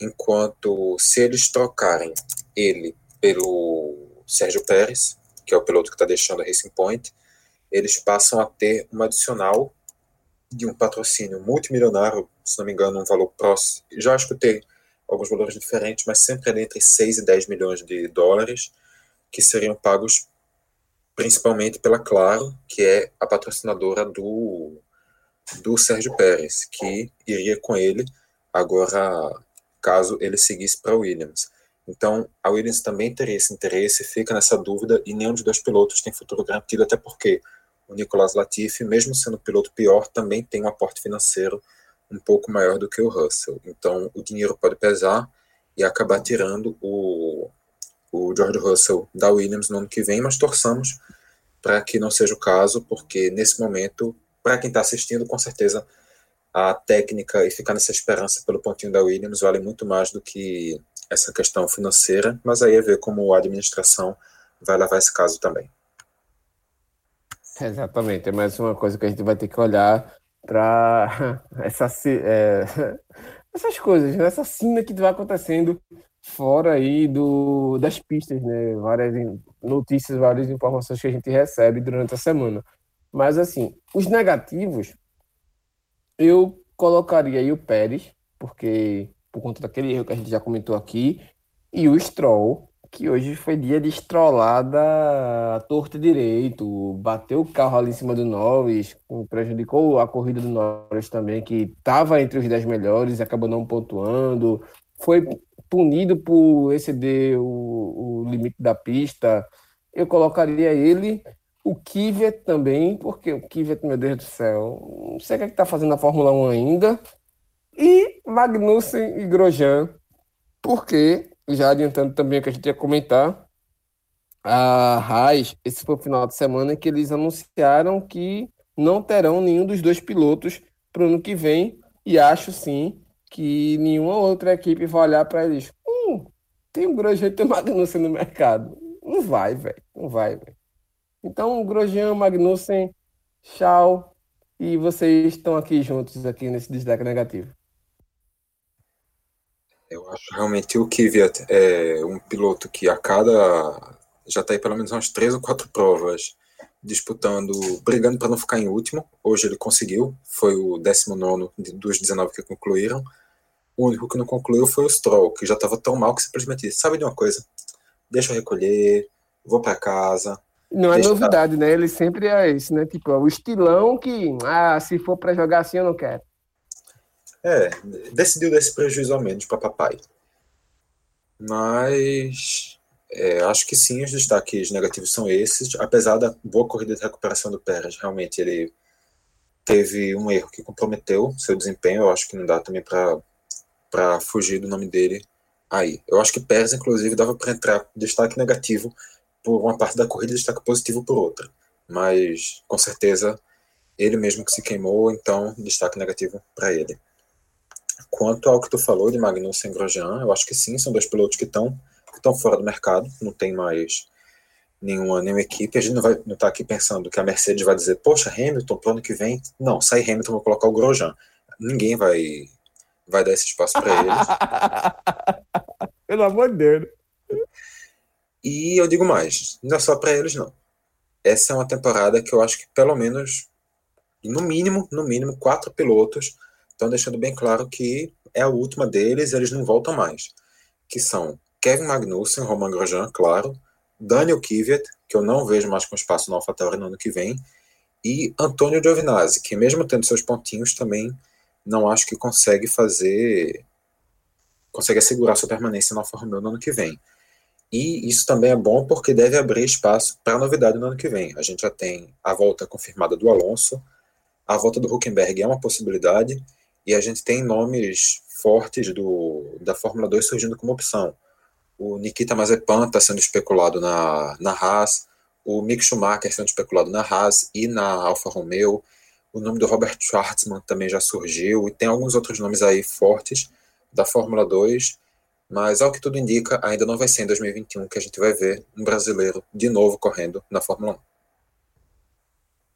Enquanto se eles trocarem ele pelo Sérgio Pérez, que é o piloto que está deixando a Racing Point, eles passam a ter uma adicional de um patrocínio multimilionário, se não me engano, um valor próximo. Já escutei alguns valores diferentes, mas sempre ali entre 6 e 10 milhões de dólares, que seriam pagos principalmente pela Claro, que é a patrocinadora do, do Sérgio Pérez, que iria com ele agora, caso ele seguisse para a Williams. Então, a Williams também teria esse interesse, fica nessa dúvida, e nenhum dos dois pilotos tem futuro garantido, até porque o Nicolas Latifi, mesmo sendo piloto pior, também tem um aporte financeiro um pouco maior do que o Russell. Então, o dinheiro pode pesar e acabar tirando o, o George Russell da Williams no ano que vem, mas torçamos para que não seja o caso, porque nesse momento, para quem está assistindo, com certeza a técnica e ficar nessa esperança pelo pontinho da Williams vale muito mais do que essa questão financeira, mas aí é ver como a administração vai levar esse caso também. Exatamente, é mais uma coisa que a gente vai ter que olhar para essa, é, essas coisas, né? essa cena que vai acontecendo fora aí do, das pistas, né? Várias notícias, várias informações que a gente recebe durante a semana. Mas, assim, os negativos, eu colocaria aí o Pérez, porque por conta daquele erro que a gente já comentou aqui, e o Stroll, que hoje foi dia de estrolada torta direito, bateu o carro ali em cima do Norris, prejudicou a corrida do Norris também, que estava entre os 10 melhores, acabou não pontuando, foi punido por exceder o, o limite da pista. Eu colocaria ele, o Kvyat também, porque o Kvyat, meu Deus do céu, não sei o que é está fazendo na Fórmula 1 ainda, e Magnussen e Grosjean, porque já adiantando também o que a gente ia comentar, a Haas, esse foi o final de semana que eles anunciaram que não terão nenhum dos dois pilotos para o ano que vem, e acho sim que nenhuma outra equipe vai olhar para eles. Hum, tem um Grosjean tem Magnussen no mercado. Não vai, velho. Não vai, velho. Então, Grosjean, Magnussen, tchau. E vocês estão aqui juntos aqui nesse destaque negativo. Eu acho realmente o Kvyat é um piloto que a cada. já está aí pelo menos umas três ou quatro provas disputando, brigando para não ficar em último. Hoje ele conseguiu, foi o 19 dos 19 que concluíram. O único que não concluiu foi o Stroll, que já estava tão mal que simplesmente disse: sabe de uma coisa? Deixa eu recolher, vou para casa. Não é novidade, né? Ele sempre é esse, né? Tipo, é o estilão que, ah, se for para jogar assim, eu não quero. É, decidiu dar esse prejuízo ao menos para papai. Mas é, acho que sim, os destaques negativos são esses. Apesar da boa corrida de recuperação do Pérez, realmente ele teve um erro que comprometeu seu desempenho. Eu acho que não dá também para fugir do nome dele aí. Eu acho que Pérez, inclusive, dava para entrar destaque negativo por uma parte da corrida e destaque positivo por outra. Mas, com certeza, ele mesmo que se queimou, então destaque negativo para ele. Quanto ao que tu falou de Magnussen e Grosjean, eu acho que sim, são dois pilotos que estão estão fora do mercado, não tem mais nenhuma, nenhuma equipe. A gente não vai não tá aqui pensando que a Mercedes vai dizer, poxa, Hamilton, pro ano que vem, não, sai Hamilton, vou colocar o Grosjean. Ninguém vai, vai dar esse espaço para eles. Pelo amor de Deus. E eu digo mais, não é só para eles, não. Essa é uma temporada que eu acho que pelo menos, no mínimo, no mínimo, quatro pilotos estão deixando bem claro que é a última deles, eles não voltam mais. Que são Kevin Magnussen, Roman Grosjean, claro, Daniel Kvyat, que eu não vejo mais com espaço no AlphaTauri no ano que vem, e Antônio Giovinazzi, que mesmo tendo seus pontinhos também não acho que consegue fazer consegue assegurar sua permanência na Fórmula 1 no ano que vem. E isso também é bom porque deve abrir espaço para novidade no ano que vem. A gente já tem a volta confirmada do Alonso, a volta do Huckenberg é uma possibilidade, e a gente tem nomes fortes do, da Fórmula 2 surgindo como opção. O Nikita Mazepan está sendo especulado na, na Haas, o Mick Schumacher sendo especulado na Haas e na Alfa Romeo. O nome do Robert Schwartzman também já surgiu, e tem alguns outros nomes aí fortes da Fórmula 2, mas ao que tudo indica, ainda não vai ser em 2021 que a gente vai ver um brasileiro de novo correndo na Fórmula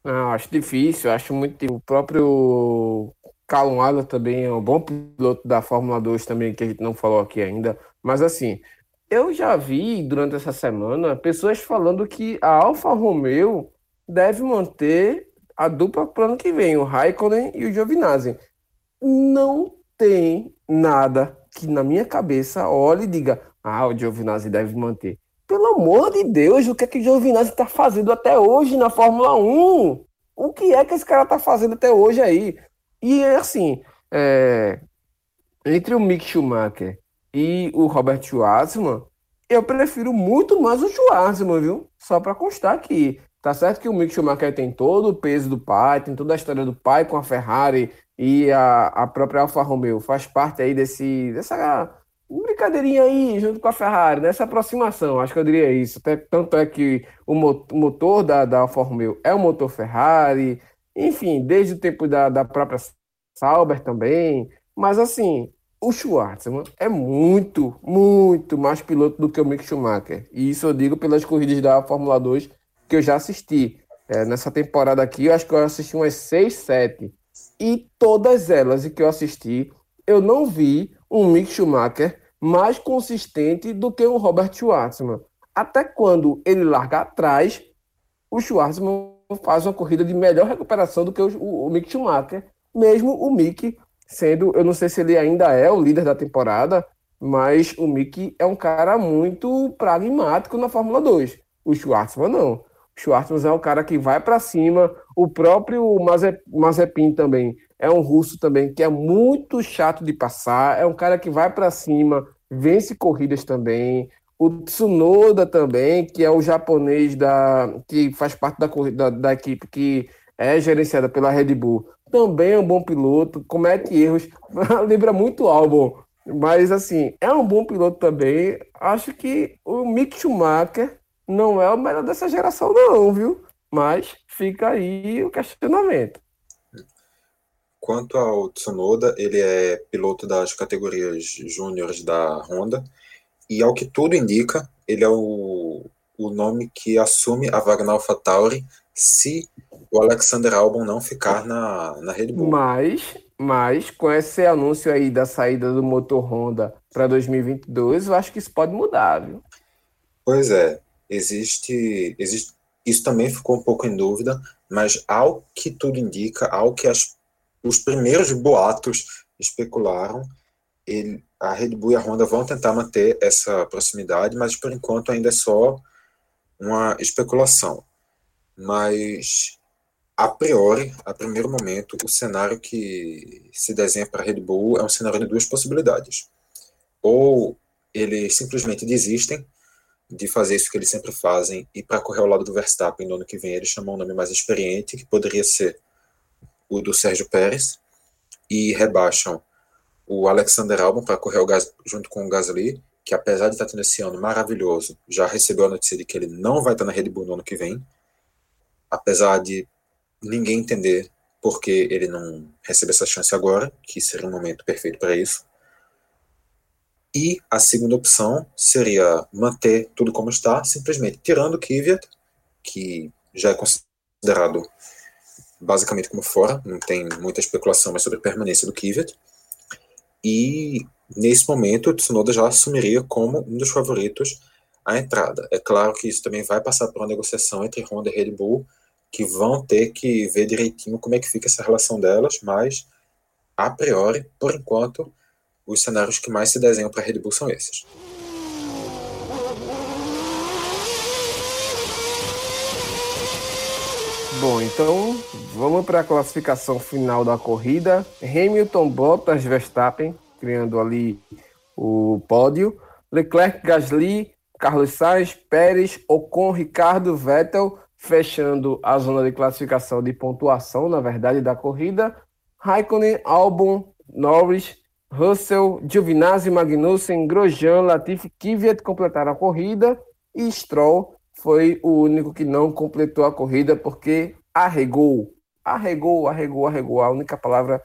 1. Não, acho difícil, acho muito. O próprio Callum Ayla também é um bom piloto da Fórmula 2 também, que a gente não falou aqui ainda. Mas assim, eu já vi durante essa semana pessoas falando que a Alfa Romeo deve manter a dupla para o ano que vem, o Raikkonen e o Giovinazzi. Não tem nada que na minha cabeça olhe e diga, ah, o Giovinazzi deve manter. Pelo amor de Deus, o que é que o Giovinazzi está fazendo até hoje na Fórmula 1? O que é que esse cara está fazendo até hoje aí? E assim, é... entre o Mick Schumacher e o Robert Schwarzman, eu prefiro muito mais o Schwarzman, viu? Só para constar aqui. Tá certo que o Mick Schumacher tem todo o peso do pai, tem toda a história do pai com a Ferrari e a, a própria Alfa Romeo. Faz parte aí desse, dessa brincadeirinha aí junto com a Ferrari, nessa aproximação, acho que eu diria isso. Até, tanto é que o motor da, da Alfa Romeo é o motor Ferrari, enfim, desde o tempo da, da própria Sauber também. Mas assim, o Schwartzman é muito, muito mais piloto do que o Mick Schumacher. E isso eu digo pelas corridas da Fórmula 2 que eu já assisti. É, nessa temporada aqui, eu acho que eu assisti umas 6, 7. E todas elas que eu assisti, eu não vi um Mick Schumacher mais consistente do que o Robert Schwartzman. Até quando ele larga atrás, o Schwartzman faz uma corrida de melhor recuperação do que o, o, o Mick Schumacher, mesmo o Mick sendo, eu não sei se ele ainda é o líder da temporada, mas o Mick é um cara muito pragmático na Fórmula 2. O Schwartzman não. Schwartzman é um cara que vai para cima. O próprio Mazepin também é um russo também que é muito chato de passar. É um cara que vai para cima, vence corridas também. O Tsunoda também, que é o japonês da que faz parte da, da, da equipe que é gerenciada pela Red Bull, também é um bom piloto, comete erros, lembra muito Albon, mas assim, é um bom piloto também. Acho que o Mick Schumacher não é o melhor dessa geração, não, viu? Mas fica aí o questionamento. Quanto ao Tsunoda, ele é piloto das categorias júniores da Honda, e ao que tudo indica, ele é o, o nome que assume a na AlphaTauri se o Alexander Albon não ficar na, na Red Bull. Mas, mas, com esse anúncio aí da saída do motor Honda para 2022, eu acho que isso pode mudar, viu? Pois é existe, existe, isso também ficou um pouco em dúvida, mas ao que tudo indica, ao que as, os primeiros boatos especularam, ele, a Red Bull e a Honda vão tentar manter essa proximidade, mas por enquanto ainda é só uma especulação. Mas a priori, a primeiro momento, o cenário que se desenha para a Red Bull é um cenário de duas possibilidades. Ou eles simplesmente desistem de fazer isso que eles sempre fazem e para correr ao lado do Verstappen no ano que vem eles chamam um nome mais experiente que poderia ser o do Sérgio Pérez e rebaixam o Alexander Albon para correr junto com o Gasly que apesar de estar tendo esse ano maravilhoso já recebeu a notícia de que ele não vai estar na Red Bull no ano que vem apesar de ninguém entender por que ele não recebe essa chance agora que seria um momento perfeito para isso e a segunda opção seria manter tudo como está, simplesmente tirando o Kvyat, que já é considerado basicamente como fora, não tem muita especulação mais sobre a permanência do Kvyat. E nesse momento o Tsunoda já assumiria como um dos favoritos à entrada. É claro que isso também vai passar por uma negociação entre Honda e Red Bull, que vão ter que ver direitinho como é que fica essa relação delas, mas a priori, por enquanto, os cenários que mais se desenham para a Red Bull são esses. Bom, então vamos para a classificação final da corrida. Hamilton, Bottas, Verstappen, criando ali o pódio. Leclerc, Gasly, Carlos Sainz, Pérez, Ocon, Ricardo, Vettel, fechando a zona de classificação de pontuação, na verdade, da corrida. Raikkonen, Albon, Norris, Russell, Giovinazzi, Magnussen, Grosjean, Latifi, Kvyat completaram a corrida e Stroll foi o único que não completou a corrida porque arregou. Arregou, arregou, arregou. A única palavra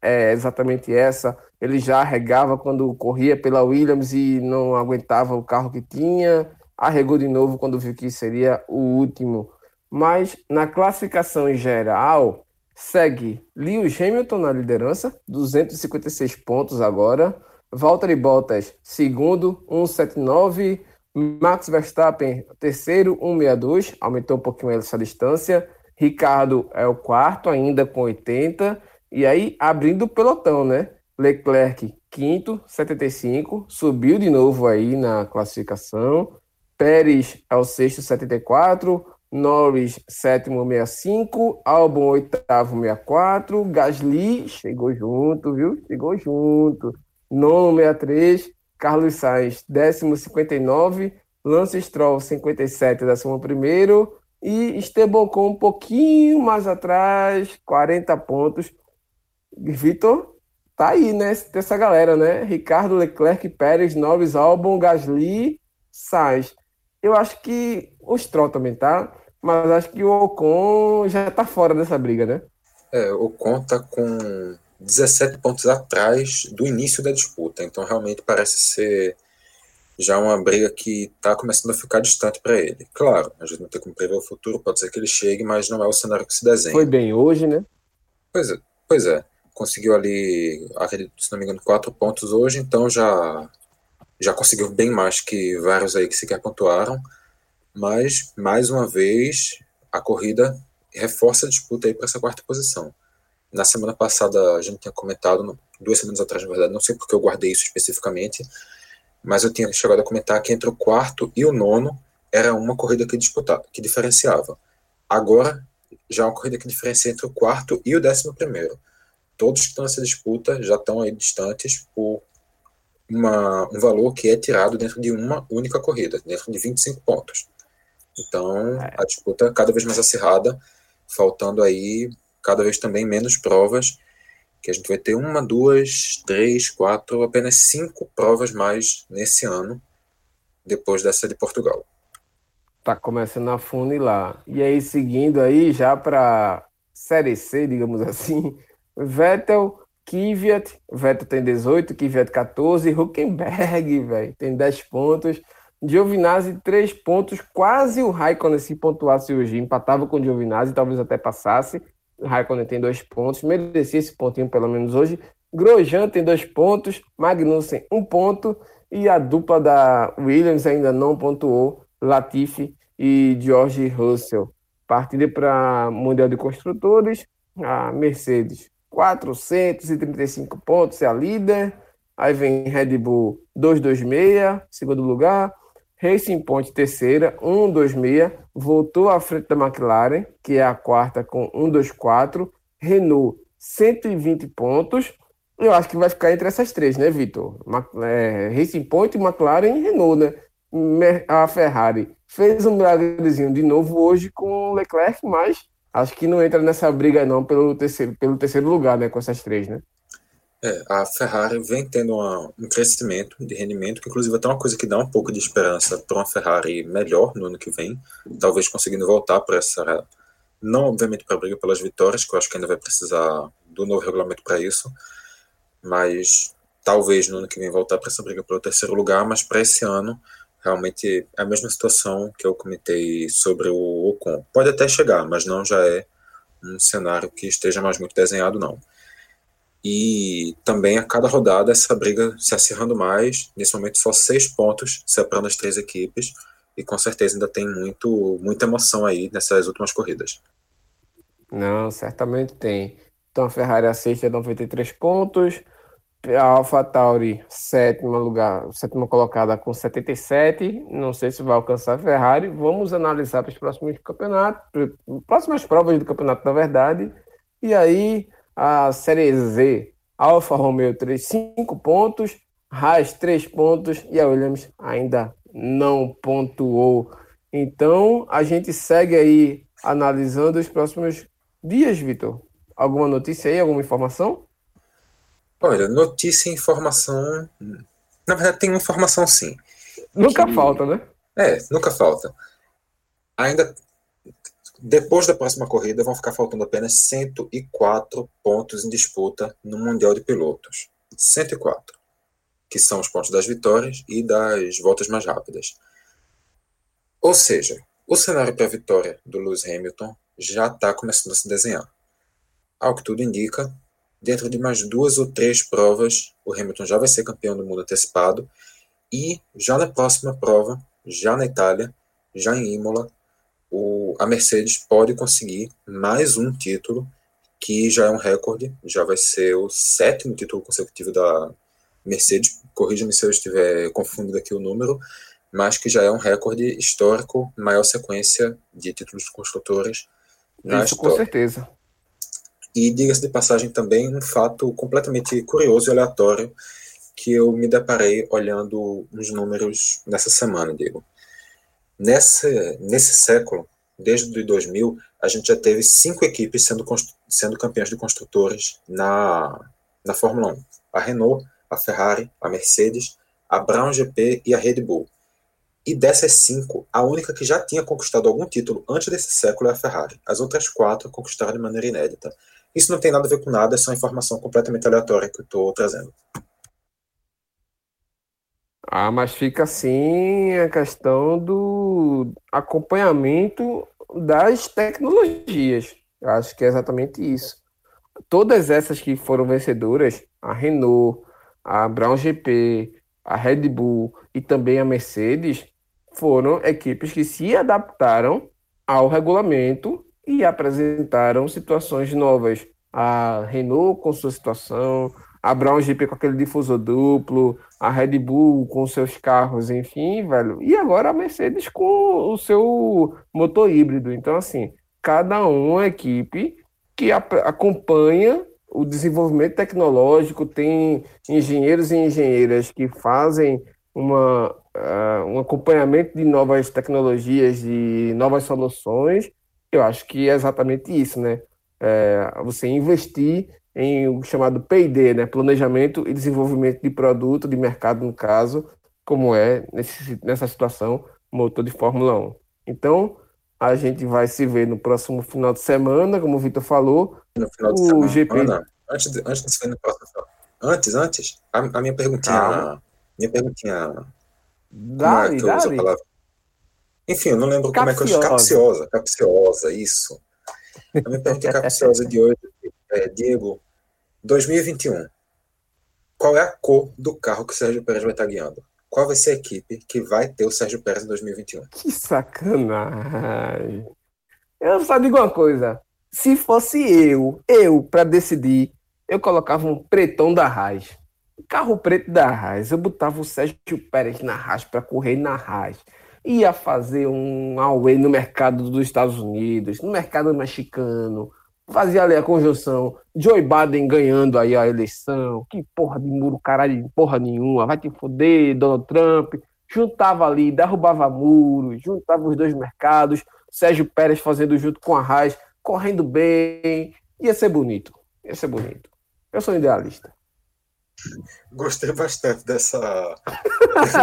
é exatamente essa. Ele já arregava quando corria pela Williams e não aguentava o carro que tinha. Arregou de novo quando viu que seria o último. Mas na classificação em geral, Segue Lewis Hamilton na liderança, 256 pontos agora. Valtteri Bottas, segundo, 179. Max Verstappen, terceiro, 162, aumentou um pouquinho essa distância. Ricardo é o quarto, ainda com 80. E aí, abrindo o pelotão, né? Leclerc, quinto, 75. Subiu de novo aí na classificação. Pérez é o sexto, 74. Norris, sétimo, 65. Albon, oitavo, 64. Gasly chegou junto, viu? Chegou junto. Nono, 63. Carlos Sainz, décimo, 59. Lance Stroll, 57, décimo primeiro. E Esteban com um pouquinho mais atrás, 40 pontos. Vitor, tá aí, né? Dessa galera, né? Ricardo Leclerc, Pérez, Norris, Albon, Gasly, Sainz. Eu acho que o Stroll também tá, mas acho que o Ocon já tá fora dessa briga, né? É, o Ocon tá com 17 pontos atrás do início da disputa, então realmente parece ser já uma briga que está começando a ficar distante para ele. Claro, a gente não tem como prever o futuro, pode ser que ele chegue, mas não é o cenário que se desenha. Foi bem hoje, né? Pois é, pois é. Conseguiu ali, acredito, se não me engano, quatro pontos hoje, então já, já conseguiu bem mais que vários aí que sequer pontuaram. Mas, mais uma vez, a corrida reforça a disputa aí para essa quarta posição. Na semana passada, a gente tinha comentado, duas semanas atrás, na verdade, não sei porque eu guardei isso especificamente, mas eu tinha chegado a comentar que entre o quarto e o nono era uma corrida que disputava, que diferenciava. Agora já é uma corrida que diferencia entre o quarto e o décimo primeiro. Todos que estão nessa disputa já estão aí distantes por uma, um valor que é tirado dentro de uma única corrida, dentro de 25 pontos. Então a disputa é cada vez mais acirrada, faltando aí cada vez também menos provas que a gente vai ter uma, duas, três, quatro, apenas cinco provas mais nesse ano, depois dessa de Portugal. Tá começando a funilar. E aí, seguindo aí, já para Série C, digamos assim, Vettel, Kvyat, Vettel tem 18, Kvyat 14, Huckenberg, velho, tem 10 pontos. Giovinazzi, 3 pontos, quase o Raikkonen se pontuasse hoje, empatava com o Giovinazzi, talvez até passasse. Raikkonen tem dois pontos, merecia esse pontinho pelo menos hoje. Grosjean tem dois pontos, Magnussen um ponto e a dupla da Williams ainda não pontuou, Latifi e George Russell. Partindo para Mundial de Construtores, a Mercedes 435 pontos, é a líder. Aí vem Red Bull 226, segundo lugar. Racing Point, terceira, 126, voltou à frente da McLaren, que é a quarta com 124. Renault, 120 pontos. Eu acho que vai ficar entre essas três, né, Vitor? É, Racing Point, McLaren e Renault, né? A Ferrari fez um milagrezinho de novo hoje com o Leclerc, mas acho que não entra nessa briga não pelo terceiro, pelo terceiro lugar, né, com essas três, né? É, a Ferrari vem tendo uma, um crescimento de rendimento, que inclusive é até uma coisa que dá um pouco de esperança para uma Ferrari melhor no ano que vem, talvez conseguindo voltar para essa. Não, obviamente, para a briga pelas vitórias, que eu acho que ainda vai precisar do novo regulamento para isso, mas talvez no ano que vem voltar para essa briga pelo terceiro lugar, mas para esse ano, realmente é a mesma situação que eu comentei sobre o Ocon. Pode até chegar, mas não já é um cenário que esteja mais muito desenhado, não. E também a cada rodada essa briga se acirrando mais. Nesse momento só seis pontos separando as três equipes. E com certeza ainda tem muito, muita emoção aí nessas últimas corridas. Não, certamente tem. Então a Ferrari a sexta 93 pontos. A AlphaTauri, sétima lugar, sétima colocada com 77. Não sei se vai alcançar a Ferrari. Vamos analisar para os próximos campeonatos, próximas provas do campeonato, na verdade. E aí a Série Z, Alfa Romeo 3, 5 pontos, Haas 3 pontos e a Williams ainda não pontuou. Então a gente segue aí analisando os próximos dias, Vitor. Alguma notícia aí, alguma informação? Olha, notícia e informação. Na verdade, tem informação sim. Nunca que... falta, né? É, nunca falta. Ainda depois da próxima corrida, vão ficar faltando apenas 104 pontos em disputa no Mundial de Pilotos. 104. Que são os pontos das vitórias e das voltas mais rápidas. Ou seja, o cenário para a vitória do Lewis Hamilton já está começando a se desenhar. Ao que tudo indica, dentro de mais duas ou três provas, o Hamilton já vai ser campeão do mundo antecipado. E já na próxima prova, já na Itália, já em Imola, o, a Mercedes pode conseguir mais um título, que já é um recorde, já vai ser o sétimo título consecutivo da Mercedes, corrija-me se eu estiver confundindo aqui o número, mas que já é um recorde histórico, maior sequência de títulos de construtores na Isso, história. com certeza. E diga-se de passagem também um fato completamente curioso e aleatório que eu me deparei olhando os números nessa semana, Diego. Nessa, nesse século, desde 2000, a gente já teve cinco equipes sendo, sendo campeãs de construtores na, na Fórmula 1. A Renault, a Ferrari, a Mercedes, a Brown GP e a Red Bull. E dessas cinco, a única que já tinha conquistado algum título antes desse século é a Ferrari. As outras quatro conquistaram de maneira inédita. Isso não tem nada a ver com nada, é só informação completamente aleatória que eu estou trazendo. Ah, mas fica assim a questão do acompanhamento das tecnologias. Acho que é exatamente isso. Todas essas que foram vencedoras, a Renault, a Brown GP, a Red Bull e também a Mercedes, foram equipes que se adaptaram ao regulamento e apresentaram situações novas. A Renault com sua situação, a Brown GP com aquele difusor duplo, a Red Bull com seus carros, enfim, velho. E agora a Mercedes com o seu motor híbrido. Então, assim, cada uma equipe que acompanha o desenvolvimento tecnológico, tem engenheiros e engenheiras que fazem uma, uh, um acompanhamento de novas tecnologias, de novas soluções. Eu acho que é exatamente isso, né? É, você investir em o chamado P&D, né? Planejamento e desenvolvimento de produto, de mercado, no caso, como é nesse, nessa situação, motor de Fórmula 1. Então, a gente vai se ver no próximo final de semana, como o Vitor falou. No final de o semana. GP... Ana, antes, de, antes de se ver no próximo Antes, antes, a, a minha perguntinha. Calma. Minha perguntinha. Dale, é dale. Enfim, eu não lembro capciosa. como é que eu capciosa, capciosa, isso. A minha pergunta capciosa de hoje é, Diego, 2021. Qual é a cor do carro que o Sérgio Pérez vai estar guiando? Qual vai ser a equipe que vai ter o Sérgio Pérez em 2021? Que sacanagem. Eu só digo uma coisa. Se fosse eu, eu, para decidir, eu colocava um pretão da Raiz. carro preto da Raiz. Eu botava o Sérgio Pérez na Raiz para correr na Raiz. Ia fazer um away no mercado dos Estados Unidos, no mercado mexicano, fazia ali a conjunção Joe Biden ganhando aí a eleição, que porra de muro, caralho, porra nenhuma, vai te foder, Donald Trump, juntava ali, derrubava muros, juntava os dois mercados, Sérgio Pérez fazendo junto com a Raiz, correndo bem, ia ser bonito, ia ser bonito. Eu sou idealista. Gostei bastante dessa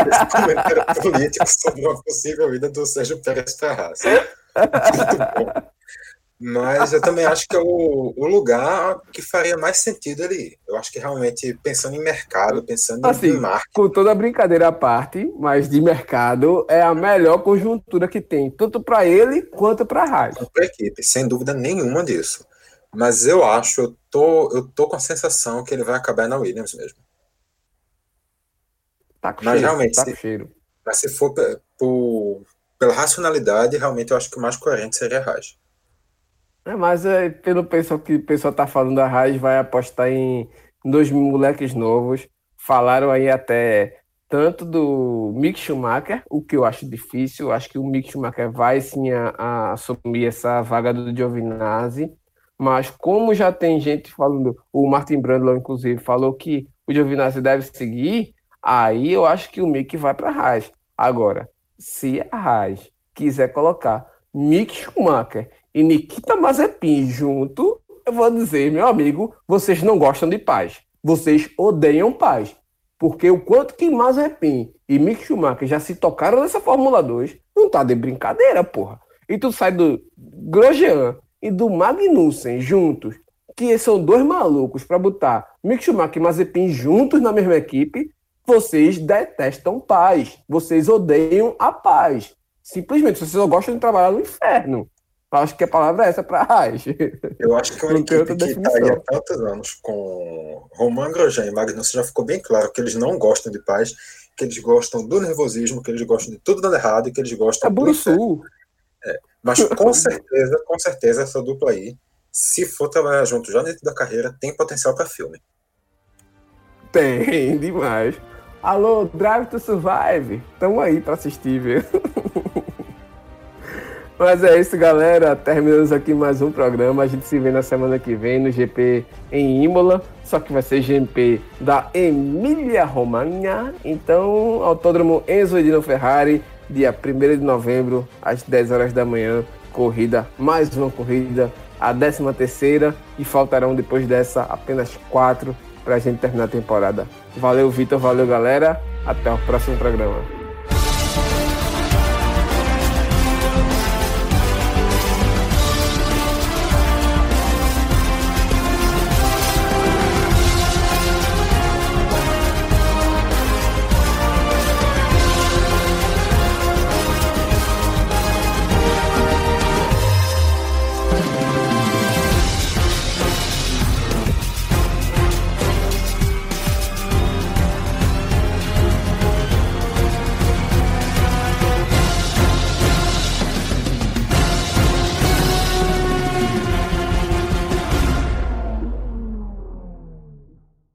desse comentário político sobre uma possível vida do Sérgio Pérez Ferraz. Muito bom. Mas eu também acho que é o, o lugar que faria mais sentido ali. Eu acho que realmente, pensando em mercado, pensando assim, em marketing. Com toda a brincadeira à parte, mas de mercado é a melhor conjuntura que tem, tanto para ele quanto para a rádio. Para a equipe, sem dúvida nenhuma disso. Mas eu acho, eu tô, eu tô com a sensação que ele vai acabar na Williams mesmo. Tá com mas cheiro, realmente, tá se, cheiro. Mas se for por, pela racionalidade, realmente eu acho que o mais coerente seria a Raj. É, mas é, pelo pessoal que o pessoal tá falando, a Raiz vai apostar em dois moleques novos. Falaram aí até tanto do Mick Schumacher, o que eu acho difícil. Acho que o Mick Schumacher vai sim a, a assumir essa vaga do Giovinazzi. Mas como já tem gente falando, o Martin Brandlow, inclusive, falou que o Giovinazzi deve seguir, aí eu acho que o Mick vai para a Haas. Agora, se a Haas quiser colocar Mick Schumacher e Nikita Mazepin junto, eu vou dizer, meu amigo, vocês não gostam de paz. Vocês odeiam paz. Porque o quanto que Mazepin e Mick Schumacher já se tocaram nessa Fórmula 2, não tá de brincadeira, porra. E tu sai do Grosjean e do Magnussen juntos, que são dois malucos para botar Mick Schumacher e Mazepin juntos na mesma equipe, vocês detestam paz. Vocês odeiam a paz. Simplesmente, vocês só gostam de trabalhar no inferno. Acho que a palavra é essa para Raiz. Eu acho que uma equipe que está aí há tantos anos com Romain Grosjean e Magnussen já ficou bem claro que eles não gostam de paz, que eles gostam do nervosismo, que eles gostam de tudo dando errado e que eles gostam é do Sul. É. Mas com certeza, com certeza, essa dupla aí, se for trabalhar junto já dentro da carreira, tem potencial para filme. Tem, demais. Alô, Drive to Survive. Tamo aí para assistir, viu? Mas é isso, galera. Terminamos aqui mais um programa. A gente se vê na semana que vem no GP em Imola. Só que vai ser GP da Emília Romagna. Então, Autódromo Enzo Edino Ferrari, dia 1 de novembro, às 10 horas da manhã. Corrida, mais uma corrida, a 13 terceira. E faltarão depois dessa apenas quatro para a gente terminar a temporada. Valeu, Vitor. Valeu, galera. Até o próximo programa.